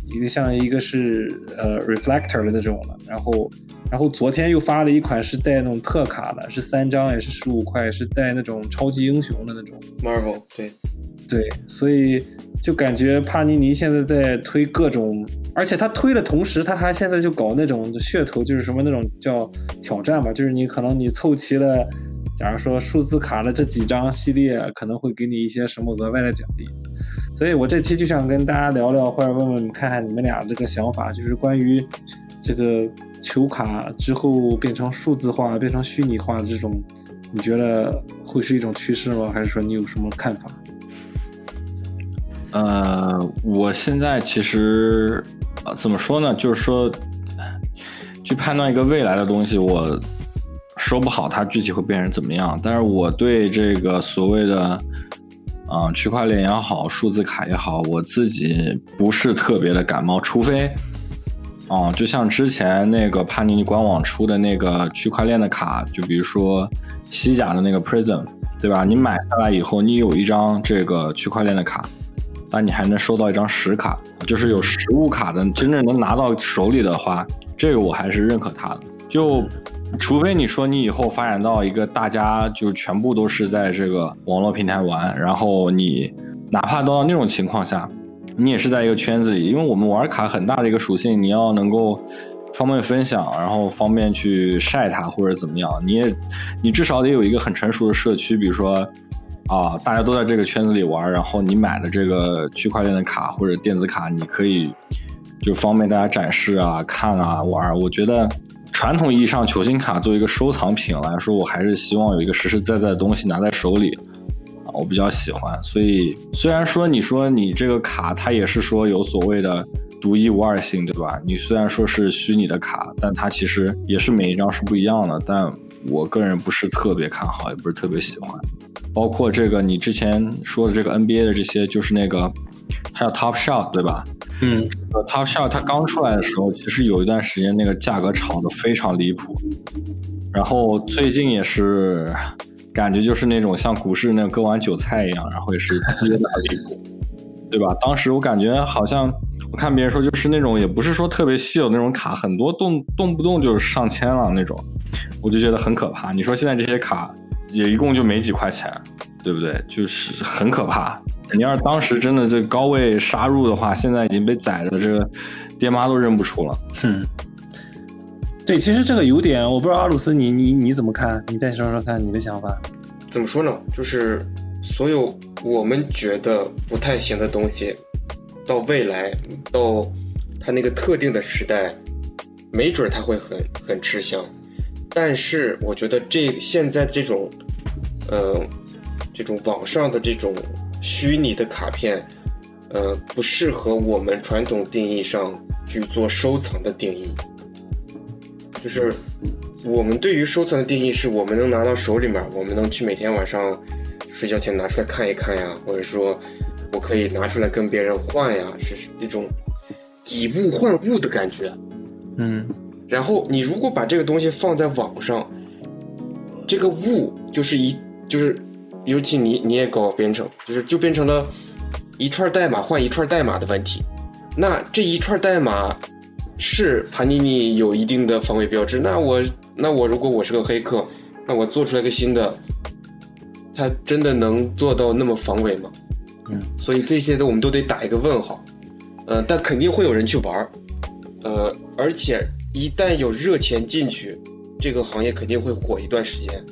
一个像一个是呃 reflector 的那种的，然后。然后昨天又发了一款是带那种特卡的，是三张也是十五块，是带那种超级英雄的那种。Marvel，对对，所以就感觉帕尼尼现在在推各种，而且他推的同时，他还现在就搞那种噱头，就是什么那种叫挑战吧，就是你可能你凑齐了，假如说数字卡的这几张系列，可能会给你一些什么额外的奖励。所以我这期就想跟大家聊聊，或者问问看看你们俩这个想法，就是关于这个。球卡之后变成数字化、变成虚拟化这种，你觉得会是一种趋势吗？还是说你有什么看法？呃，我现在其实怎么说呢？就是说，去判断一个未来的东西，我说不好它具体会变成怎么样。但是我对这个所谓的啊、区块链也好，数字卡也好，我自己不是特别的感冒，除非。啊，就像之前那个帕尼尼官网出的那个区块链的卡，就比如说西甲的那个 Prism，对吧？你买下来以后，你有一张这个区块链的卡，那你还能收到一张实卡，就是有实物卡的，真正能拿到手里的话，这个我还是认可它的。就除非你说你以后发展到一个大家就全部都是在这个网络平台玩，然后你哪怕到那种情况下，你也是在一个圈子里，因为我们玩卡很大的一个属性，你要能够方便分享，然后方便去晒它或者怎么样，你也你至少得有一个很成熟的社区，比如说啊，大家都在这个圈子里玩，然后你买的这个区块链的卡或者电子卡，你可以就方便大家展示啊、看啊、玩。我觉得传统意义上球星卡作为一个收藏品来说，我还是希望有一个实实在在的东西拿在手里啊，我比较喜欢。所以虽然说你说你这个卡它也是说有所谓的独一无二性，对吧？你虽然说是虚拟的卡，但它其实也是每一张是不一样的。但我个人不是特别看好，也不是特别喜欢。包括这个你之前说的这个 NBA 的这些，就是那个它叫 Top Shot 对吧？嗯，呃，Top Shot 它刚出来的时候，其实有一段时间那个价格炒得非常离谱，然后最近也是感觉就是那种像股市那种割完韭菜一样，然后也是跌得很离谱，对吧？当时我感觉好像我看别人说，就是那种也不是说特别稀有那种卡，很多动动不动就是上千了那种，我就觉得很可怕。你说现在这些卡也一共就没几块钱，对不对？就是很可怕。你要是当时真的这高位杀入的话，现在已经被宰的这个爹妈都认不出了。嗯，对，其实这个有点，我不知道阿鲁斯你你你怎么看？你再说说看你的想法。怎么说呢？就是所有我们觉得不太行的东西，到未来到它那个特定的时代，没准它会很很吃香。但是我觉得这现在这种，呃，这种网上的这种虚拟的卡片，呃，不适合我们传统定义上去做收藏的定义。就是我们对于收藏的定义是我们能拿到手里面，我们能去每天晚上睡觉前拿出来看一看呀，或者说我可以拿出来跟别人换呀，是那种以物换物的感觉。嗯然后你如果把这个东西放在网上，这个物就是一就是，尤其你你也搞编程，就是就变成了一串代码换一串代码的问题。那这一串代码是盘尼尼有一定的防伪标志，那我那我如果我是个黑客，那我做出来个新的，它真的能做到那么防伪吗？嗯，所以这些的我们都得打一个问号。呃，但肯定会有人去玩儿，呃，而且一旦有热钱进去，这个行业肯定会火一段时间，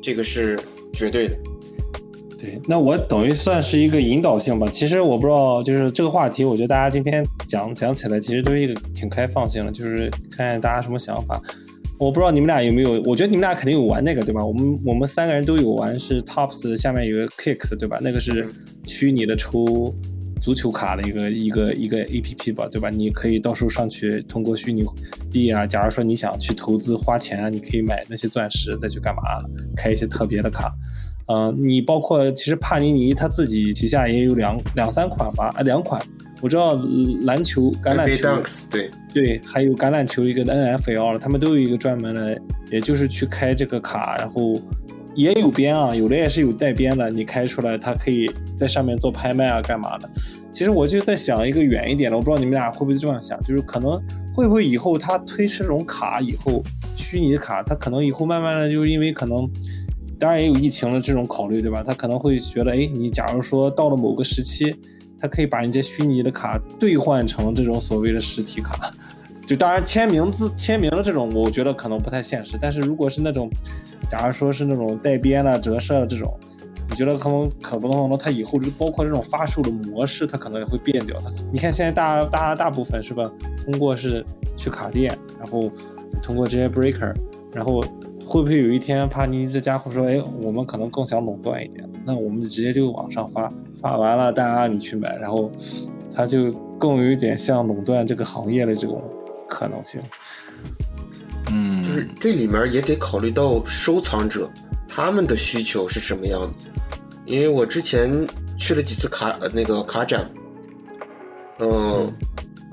这个是绝对的。对，那我等于算是一个引导性吧。其实我不知道，就是这个话题，我觉得大家今天讲讲起来，其实都是一个挺开放性的，就是看看大家什么想法。我不知道你们俩有没有，我觉得你们俩肯定有玩那个，对吧？我们我们三个人都有玩，是 Tops 下面有个 Kicks，对吧？那个是虚拟的抽足球卡的一个一个一个 A P P 吧，对吧？你可以到时候上去通过虚拟币啊，假如说你想去投资花钱啊，你可以买那些钻石，再去干嘛开一些特别的卡。嗯、你包括其实帕尼尼他自己旗下也有两两三款吧，啊两款，我知道篮球橄榄球对，对，还有橄榄球一个 NFL，他们都有一个专门的，也就是去开这个卡，然后也有编啊，有的也是有带编的，你开出来，它可以在上面做拍卖啊，干嘛的。其实我就在想一个远一点的，我不知道你们俩会不会这样想，就是可能会不会以后他推出这种卡以后，虚拟的卡，他可能以后慢慢的就是因为可能。当然也有疫情的这种考虑，对吧？他可能会觉得，哎，你假如说到了某个时期，他可以把你这虚拟的卡兑换成这种所谓的实体卡。就当然签名字签名的这种，我觉得可能不太现实。但是如果是那种，假如说是那种带编的、折射的这种，你觉得可能可不可能它以后就包括这种发售的模式，它可能也会变掉的。你看现在大大大部分是吧，通过是去卡店，然后通过这些 breaker，然后。会不会有一天帕尼这家伙说：“哎，我们可能更想垄断一点，那我们直接就往上发，发完了大家你去买，然后它就更有一点像垄断这个行业的这种可能性。”嗯，就是这里面也得考虑到收藏者他们的需求是什么样的。因为我之前去了几次卡呃那个卡展，嗯，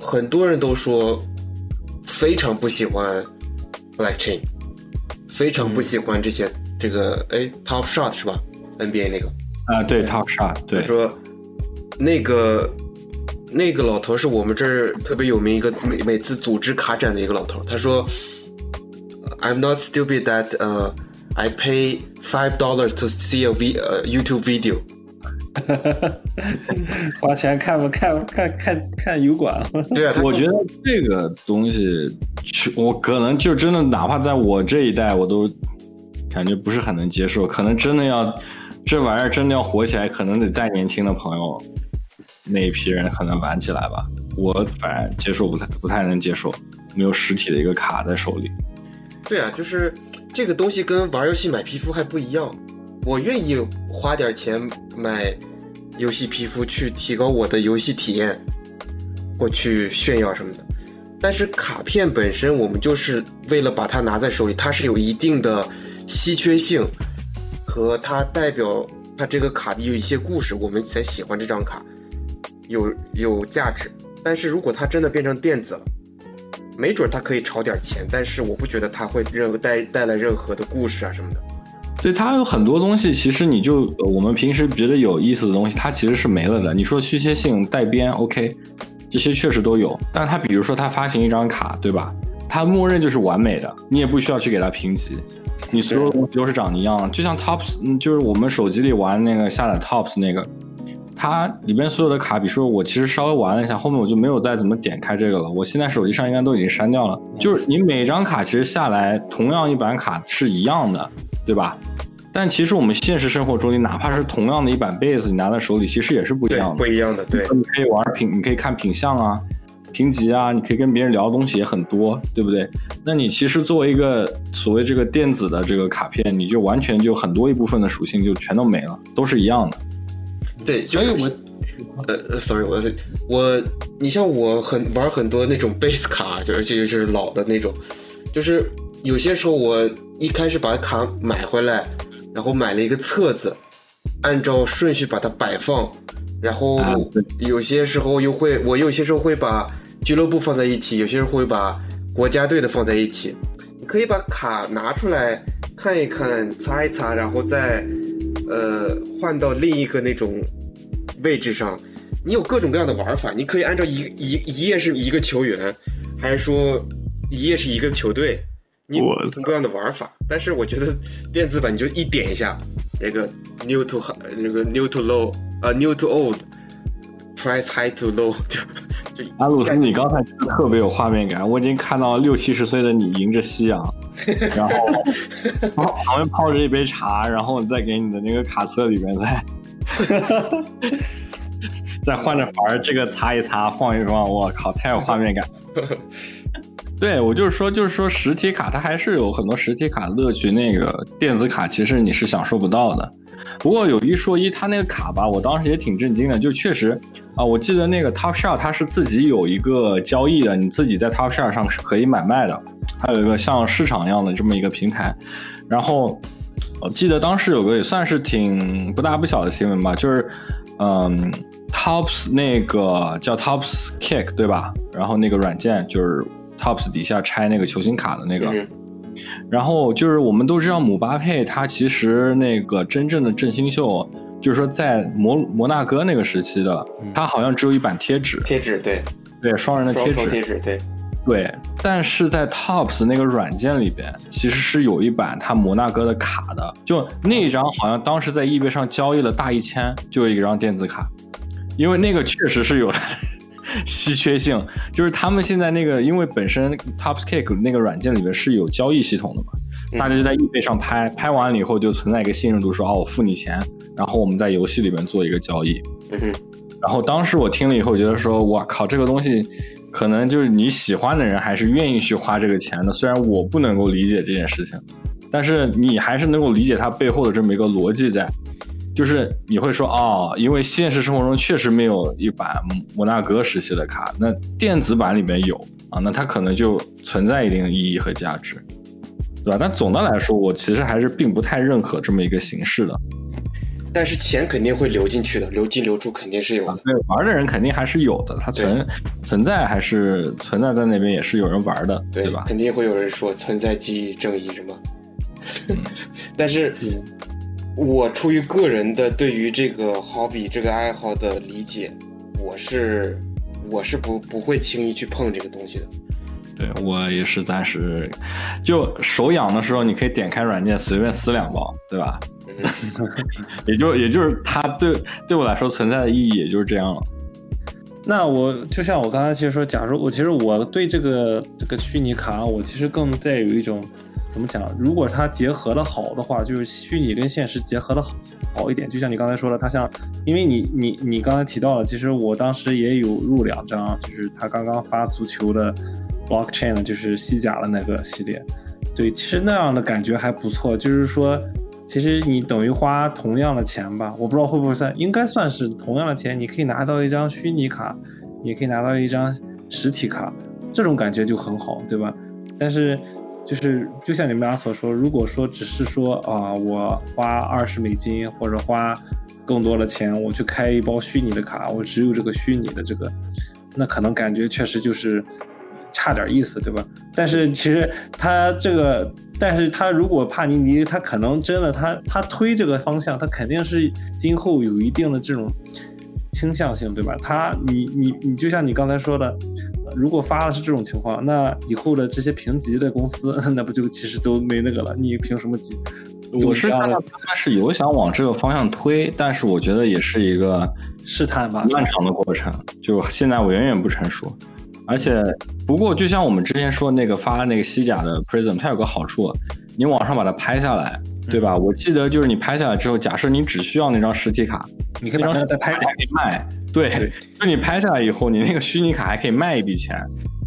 很多人都说非常不喜欢 Blockchain。非常不喜欢这些，这个哎，Top Shot 是吧？NBA 那个啊，对，Top Shot，对，他说那个那个老头是我们这儿特别有名一个每每次组织卡展的一个老头。他说 I'm not stupid that uh I pay five dollars to see a v 呃 YouTube video。花钱看不看看看看油管？对啊，我觉得这个东西，去我可能就真的，哪怕在我这一代，我都感觉不是很能接受。可能真的要这玩意儿真的要火起来，可能得再年轻的朋友那一批人可能玩起来吧。我反正接受不太不太能接受，没有实体的一个卡在手里。对啊，就是这个东西跟玩游戏买皮肤还不一样。我愿意花点钱买游戏皮肤去提高我的游戏体验，或去炫耀什么的。但是卡片本身，我们就是为了把它拿在手里，它是有一定的稀缺性，和它代表它这个卡币有一些故事，我们才喜欢这张卡，有有价值。但是如果它真的变成电子了，没准它可以炒点钱，但是我不觉得它会任何带带来任何的故事啊什么的。对它有很多东西，其实你就我们平时觉得有意思的东西，它其实是没了的。你说虚切性、带边，OK，这些确实都有。但它比如说它发行一张卡，对吧？它默认就是完美的，你也不需要去给它评级，你所有东西都是长一样。就像 Tops，就是我们手机里玩那个下载 Tops 那个，它里边所有的卡，比如说我其实稍微玩了一下，后面我就没有再怎么点开这个了。我现在手机上应该都已经删掉了。就是你每张卡其实下来，同样一版卡是一样的，对吧？但其实我们现实生活中，你哪怕是同样的一版 base，你拿在手里，其实也是不一样，的。不一样的，对，你可以玩品，你可以看品相啊、评级啊，你可以跟别人聊的东西也很多，对不对？那你其实作为一个所谓这个电子的这个卡片，你就完全就很多一部分的属性就全都没了，都是一样的。对，所以我呃呃，sorry，我我你像我很玩很多那种 base 卡，就而且就是老的那种，就是有些时候我一开始把卡买回来，然后买了一个册子，按照顺序把它摆放，然后有些时候又会，我有些时候会把俱乐部放在一起，有些时候会把国家队的放在一起。你可以把卡拿出来看一看，擦一擦，然后再呃换到另一个那种位置上。你有各种各样的玩法，你可以按照一一一页是一个球员，还是说一页是一个球队，你各种各样的玩法。但是我觉得电子版你就一点一下，那个 new to 那个 new to low，啊、new to old，price high to low，就就阿鲁斯，你刚才真的特别有画面感，我已经看到六七十岁的你迎着夕阳，然后旁 旁边泡着一杯茶，然后再给你的那个卡册里面再 再换着法儿，这个擦一擦，放一放，我靠，太有画面感。对，我就是说，就是说，实体卡它还是有很多实体卡的乐趣，那个电子卡其实你是享受不到的。不过有一说一，它那个卡吧，我当时也挺震惊的，就确实啊，我记得那个 Top Shot 它是自己有一个交易的，你自己在 Top Shot 上是可以买卖的，还有一个像市场一样的这么一个平台。然后我记得当时有个也算是挺不大不小的新闻吧，就是嗯，Tops 那个叫 Tops Kick 对吧？然后那个软件就是 Tops 底下拆那个球星卡的那个。嗯。然后就是我们都知道姆巴佩他其实那个真正的振兴秀，就是说在摩摩纳哥那个时期的，他好像只有一版贴纸，贴纸对，对双人的贴纸，贴纸对，对。但是在 Tops 那个软件里边，其实是有一版他摩纳哥的卡的，就那一张好像当时在 eBay 上交易了大一千，就有一张电子卡，因为那个确实是有 稀缺性，就是他们现在那个，因为本身 Topscake 那个软件里面是有交易系统的嘛，嗯大家就在 eBay 上拍，拍完了以后就存在一个信任度，说哦，我付你钱，然后我们在游戏里面做一个交易。嗯哼，然后当时我听了以后，觉得说，哇靠，这个东西可能就是你喜欢的人还是愿意去花这个钱的。虽然我不能够理解这件事情，但是你还是能够理解它背后的这么一个逻辑在。就是你会说哦，因为现实生活中确实没有一版摩纳哥时期的卡，那电子版里面有啊，那它可能就存在一定的意义和价值，对吧？但总的来说，我其实还是并不太认可这么一个形式的。但是钱肯定会流进去的，流进流出肯定是有的。对，玩的人肯定还是有的，它存存在还是存在在那边，也是有人玩的，对吧？肯定会有人说存在记忆正义什么。但是，我出于个人的对于这个 hobby 这个爱好的理解，我是我是不不会轻易去碰这个东西的。对我也是暂时，就手痒的时候，你可以点开软件随便撕两包，对吧？也就也就是它对对我来说存在的意义也就是这样了。那我就像我刚才其实说，假如我其实我对这个这个虚拟卡，我其实更在有一种怎么讲？如果它结合的好的话，就是虚拟跟现实结合的好好一点。就像你刚才说的，它像，因为你你你刚才提到了，其实我当时也有入两张，就是他刚刚发足球的 blockchain 就是西甲的那个系列。对，其实那样的感觉还不错，就是说。其实你等于花同样的钱吧，我不知道会不会算，应该算是同样的钱，你可以拿到一张虚拟卡，也可以拿到一张实体卡，这种感觉就很好，对吧？但是就是就像你们俩所说，如果说只是说啊，我花二十美金或者花更多的钱，我去开一包虚拟的卡，我只有这个虚拟的这个，那可能感觉确实就是差点意思，对吧？但是其实他这个。但是他如果帕尼尼，他可能真的他他推这个方向，他肯定是今后有一定的这种倾向性，对吧？他你你你就像你刚才说的，如果发的是这种情况，那以后的这些评级的公司，那不就其实都没那个了？你凭什么级？我是看到他是有想往这个方向推，但是我觉得也是一个试探吧，漫长的过程，就现在我远远不成熟。而且，不过就像我们之前说那个发那个西甲的 Prism，它有个好处，你网上把它拍下来，对吧？我记得就是你拍下来之后，假设你只需要那张实体卡，你可以把它再拍还可以卖。对，就你拍下来以后，你那个虚拟卡还可以卖一笔钱，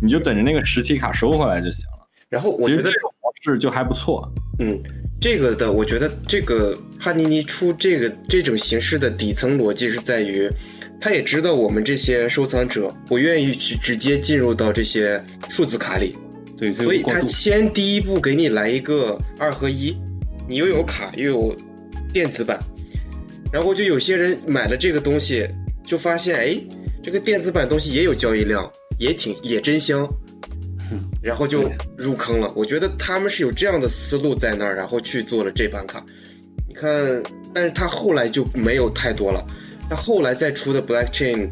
你就等着那个实体卡收回来就行了。然后我觉得这种模式就还不错。嗯，这个的，我觉得这个帕尼尼出这个这种形式的底层逻辑是在于。他也知道我们这些收藏者不愿意去直接进入到这些数字卡里，对，所以他先第一步给你来一个二合一，你又有卡又有电子版，然后就有些人买了这个东西，就发现哎，这个电子版东西也有交易量，也挺也真香，然后就入坑了。我觉得他们是有这样的思路在那儿，然后去做了这版卡。你看，但是他后来就没有太多了。他后来再出的 Black Chain，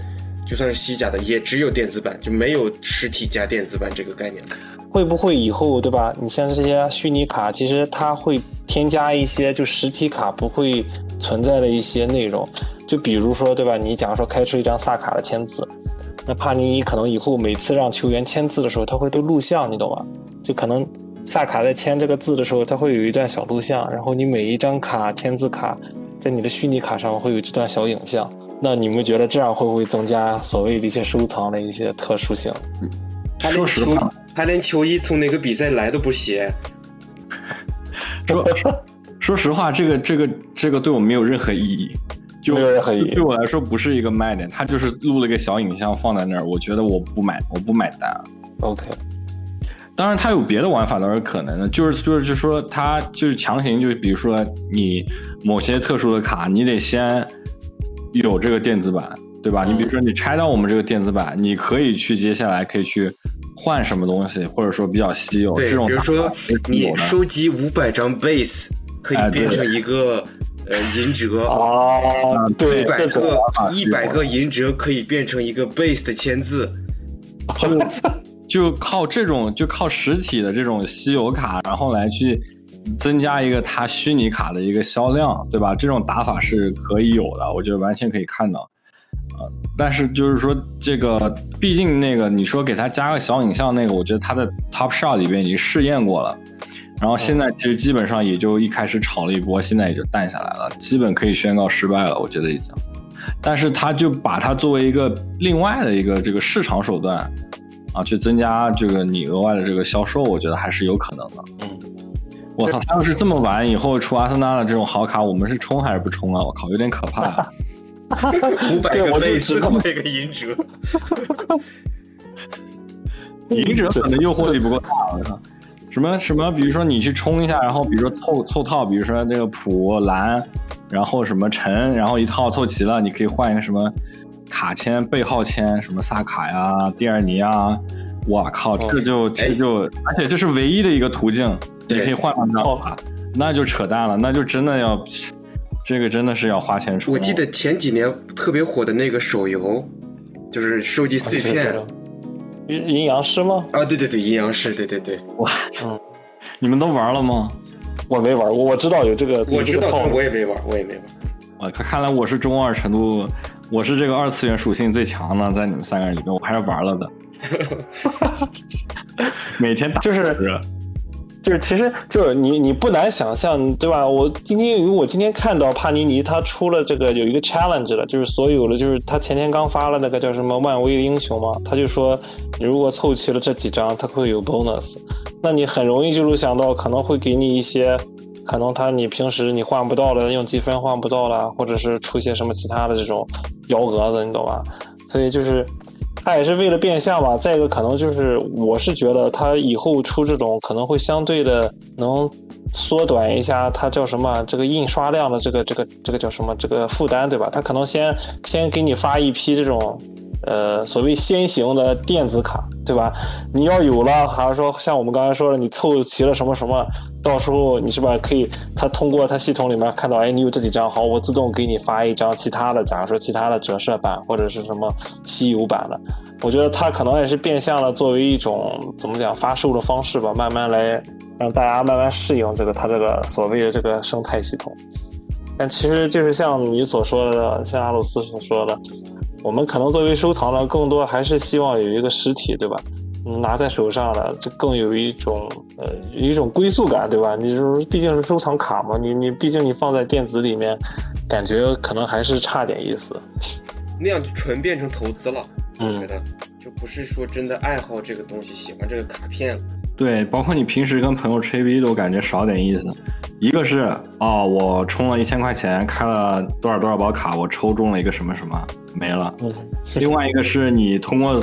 就算是西甲的，也只有电子版，就没有实体加电子版这个概念了。会不会以后，对吧？你像这些虚拟卡，其实它会添加一些就实体卡不会存在的一些内容，就比如说，对吧？你假如说开出一张萨卡的签字，那帕尼尼可能以后每次让球员签字的时候，他会都录像，你懂吗？就可能萨卡在签这个字的时候，他会有一段小录像，然后你每一张卡签字卡。在你的虚拟卡上会有这段小影像，那你们觉得这样会不会增加所谓的一些收藏的一些特殊性？他连球他连球衣从哪个比赛来都不写。说说实话，这个这个这个对我没有任何意义，没有任何意义。对我来说不是一个卖点，他就是录了个小影像放在那儿，我觉得我不买，我不买单。OK。当然，它有别的玩法倒是可能的，就是就是就说它就是强行，就是比如说你某些特殊的卡，你得先有这个电子版，对吧？你比如说你拆到我们这个电子版，你可以去接下来可以去换什么东西，或者说比较稀有这种。比如说你收集五百张 base 可以变成一个呃银折啊，对，一百个一百个银折可以变成一个 base 的签字。就 就靠这种，就靠实体的这种稀有卡，然后来去增加一个它虚拟卡的一个销量，对吧？这种打法是可以有的，我觉得完全可以看到。呃，但是就是说，这个毕竟那个你说给他加个小影像，那个我觉得它的 Top Shot 里边已经试验过了，然后现在其实基本上也就一开始炒了一波，现在也就淡下来了，基本可以宣告失败了，我觉得已经。但是他就把它作为一个另外的一个这个市场手段。啊，去增加这个你额外的这个销售，我觉得还是有可能的。嗯，我操，他要是这么玩，以后出阿森纳的这种好卡，我们是冲还是不冲啊？我靠，有点可怕。五百个内斯，五百个银折，银折可能诱惑力不够大。我操，什么什么，比如说你去冲一下，然后比如说凑凑套，比如说那个普蓝，然后什么陈，然后一套凑齐了，你可以换一个什么。卡签背号签什么萨卡呀、蒂尔尼啊，我靠，这就这就，而且这是唯一的一个途径，你可以换换套卡，那就扯淡了，那就真的要，这个真的是要花钱出。我记得前几年特别火的那个手游，就是收集碎片，阴阴阳师吗？啊，对对对，阴阳师，对对对，哇，嗯，你们都玩了吗？我没玩过，我知道有这个，我知道，我。也没玩，我也没玩。我看看来我是中二程度，我是这个二次元属性最强的，在你们三个人里面，我还是玩了的。每天打就是着就是其实就是你你不难想象，对吧？我今天因为我今天看到帕尼尼他出了这个有一个 challenge 了，就是所有的就是他前天刚发了那个叫什么漫威英雄嘛，他就说你如果凑齐了这几张，他会有 bonus，那你很容易就是想到可能会给你一些。可能他你平时你换不到的，用积分换不到了，或者是出些什么其他的这种幺蛾子，你懂吧？所以就是他也是为了变相吧。再一个可能就是，我是觉得他以后出这种可能会相对的能缩短一下，它叫什么这个印刷量的这个这个这个叫什么这个负担，对吧？他可能先先给你发一批这种。呃，所谓先行的电子卡，对吧？你要有了，还是说像我们刚才说的，你凑齐了什么什么，到时候你是吧？可以，他通过他系统里面看到，哎，你有这几张，好，我自动给你发一张其他的，假如说其他的折射版或者是什么稀有版的，我觉得他可能也是变相的作为一种怎么讲发售的方式吧，慢慢来让大家慢慢适应这个他这个所谓的这个生态系统。但其实就是像你所说的，像阿鲁斯所说的，我们可能作为收藏的，更多还是希望有一个实体，对吧？嗯拿在手上的，这更有一种呃一种归宿感，对吧？你就是毕竟是收藏卡嘛，你你毕竟你放在电子里面，感觉可能还是差点意思。那样就纯变成投资了，我嗯觉得就不是说真的爱好这个东西，喜欢这个卡片了。对，包括你平时跟朋友吹逼都感觉少点意思。一个是哦，我充了一千块钱，开了多少多少包卡，我抽中了一个什么什么没了。嗯，另外一个是你通过，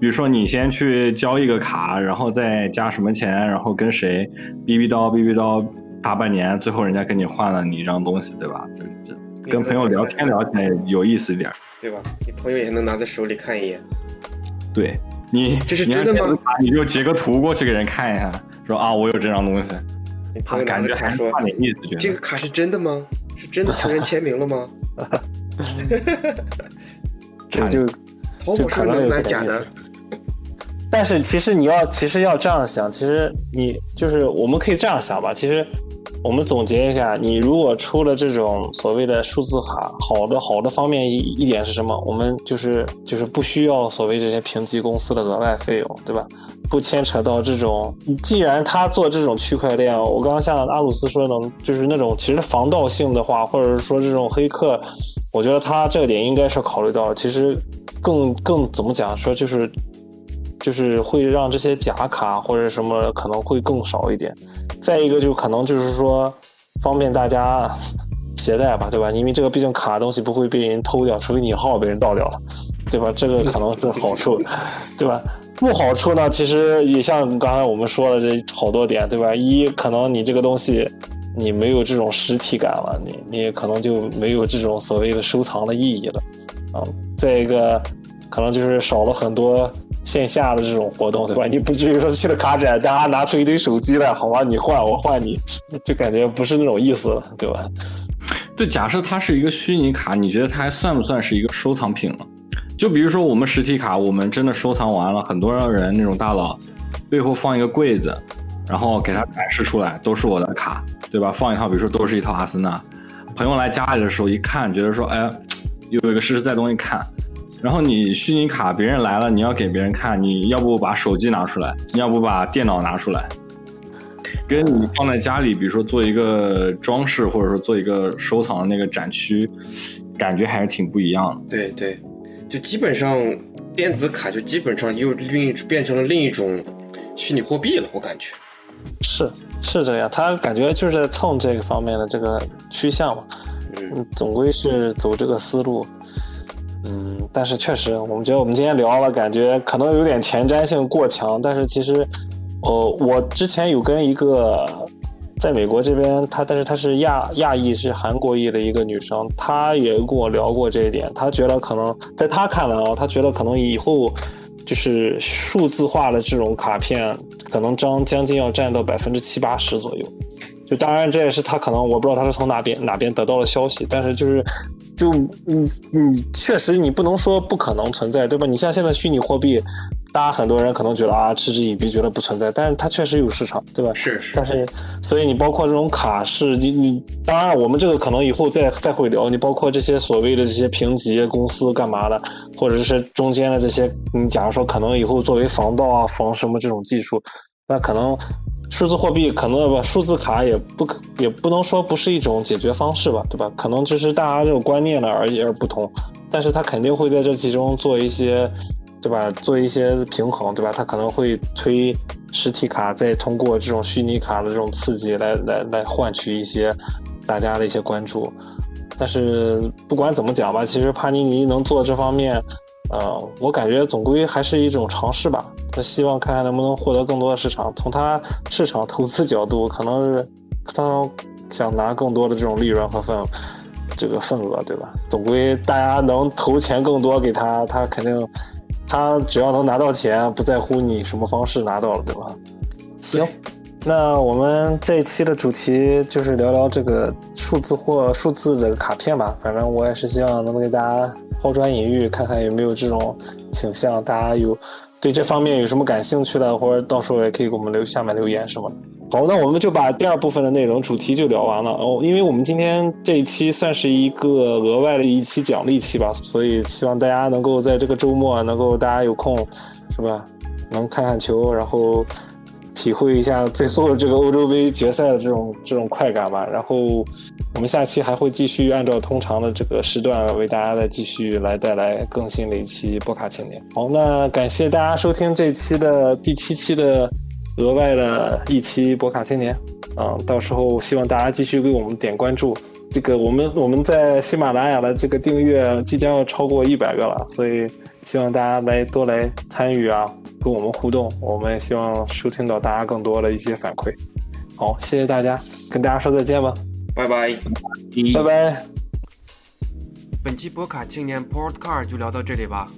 比如说你先去交一个卡，然后再加什么钱，然后跟谁逼逼叨逼逼叨大半年，最后人家跟你换了你一张东西，对吧？这这跟朋友聊天聊起来有意思一点。对吧？你朋友也能拿在手里看一眼。对你，这是真的吗你就截个图过去给人看一下，说啊，我有这张东西，啊，你朋友拿感觉还是着卡说差点意思，觉得这个卡是真的吗？是真的求人签名了吗？这就淘宝上能买假的？但是其实你要其实要这样想，其实你就是我们可以这样想吧。其实我们总结一下，你如果出了这种所谓的数字卡，好的好的方面一一点是什么？我们就是就是不需要所谓这些评级公司的额外费用，对吧？不牵扯到这种，既然他做这种区块链，我刚刚像阿鲁斯说的，就是那种其实防盗性的话，或者是说这种黑客，我觉得他这个点应该是考虑到，其实更更怎么讲说就是就是会让这些假卡或者什么可能会更少一点。再一个就可能就是说方便大家携带吧，对吧？因为这个毕竟卡的东西不会被人偷掉，除非你号被人盗掉了，对吧？这个可能是好处，对吧？不好处呢，其实也像刚才我们说的这好多点，对吧？一可能你这个东西你没有这种实体感了，你你可能就没有这种所谓的收藏的意义了，啊。再一个可能就是少了很多线下的这种活动，对吧？你不至于说去了卡展，大家拿出一堆手机来，好吧，你换我换你，就感觉不是那种意思了，对吧？对，假设它是一个虚拟卡，你觉得它还算不算是一个收藏品了？就比如说我们实体卡，我们真的收藏完了，很多人那种大佬背后放一个柜子，然后给它展示出来，都是我的卡，对吧？放一套，比如说都是一套阿森纳，朋友来家里的时候一看，觉得说，哎，有一个实实在在东西看。然后你虚拟卡，别人来了，你要给别人看，你要不把手机拿出来，你要不把电脑拿出来，跟你放在家里，比如说做一个装饰，或者说做一个收藏的那个展区，感觉还是挺不一样的。对对，就基本上电子卡就基本上又另变成了另一种虚拟货币了，我感觉。是是这样，他感觉就是在蹭这个方面的这个趋向嘛，嗯，嗯，总归是走这个思路。嗯，嗯但是确实，我们觉得我们今天聊了，感觉可能有点前瞻性过强。但是其实，呃，我之前有跟一个在美国这边，她但是她是亚亚裔，是韩国裔的一个女生，她也跟我聊过这一点。她觉得可能在她看来啊，她觉得可能以后就是数字化的这种卡片，可能将将近要占到百分之七八十左右。就当然这也是他可能我不知道他是从哪边哪边得到的消息，但是就是就你你确实你不能说不可能存在，对吧？你像现在虚拟货币，大家很多人可能觉得啊嗤之以鼻，觉得不存在，但是它确实有市场，对吧？是是但，是，所以你包括这种卡式，你你当然我们这个可能以后再再会聊。你包括这些所谓的这些评级公司干嘛的，或者是中间的这些，你假如说可能以后作为防盗啊、防什么这种技术，那可能数字货币可能不数字卡也不可也不能说不是一种解决方式吧，对吧？可能就是大家这种观念呢而已而不同，但是它肯定会在这其中做一些。对吧？做一些平衡，对吧？它可能会推实体卡，再通过这种虚拟卡的这种刺激来来来换取一些大家的一些关注。但是不管怎么讲吧，其实帕尼尼能做这方面，呃，我感觉总归还是一种尝试吧。他希望看看能不能获得更多的市场。从他市场投资角度，可能是他想拿更多的这种利润和份这个份额，对吧？总归大家能投钱更多给他，他肯定。他只要能拿到钱，不在乎你什么方式拿到了，对吧？行，那我们这一期的主题就是聊聊这个数字或数字的卡片吧。反正我也是希望能给大家抛砖引玉，看看有没有这种倾向，大家有对这方面有什么感兴趣的，或者到时候也可以给我们留下面留言什么的。好，那我们就把第二部分的内容主题就聊完了哦。因为我们今天这一期算是一个额外的一期奖励期吧，所以希望大家能够在这个周末能够大家有空，是吧？能看看球，然后体会一下最后这个欧洲杯决赛的这种这种快感吧。然后我们下期还会继续按照通常的这个时段为大家再继续来带来更新的一期波卡青年。好，那感谢大家收听这期的第七期的。额外的一期博卡青年，啊，到时候希望大家继续为我们点关注。这个我们我们在喜马拉雅的这个订阅即将要超过一百个了，所以希望大家来多来参与啊，跟我们互动。我们也希望收听到大家更多的一些反馈。好，谢谢大家，跟大家说再见吧，拜拜，拜拜。本期博卡青年 Port Card 就聊到这里吧。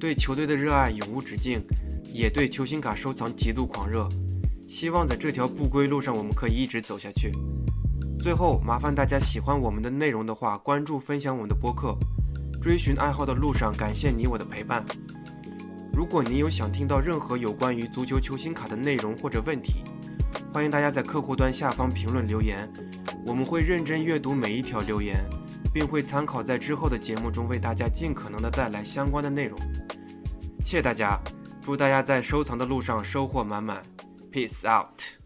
对球队的热爱永无止境。也对球星卡收藏极度狂热，希望在这条不归路上我们可以一直走下去。最后，麻烦大家喜欢我们的内容的话，关注分享我们的播客。追寻爱好的路上，感谢你我的陪伴。如果你有想听到任何有关于足球球星卡的内容或者问题，欢迎大家在客户端下方评论留言，我们会认真阅读每一条留言，并会参考在之后的节目中为大家尽可能的带来相关的内容。谢谢大家。祝大家在收藏的路上收获满满，Peace out。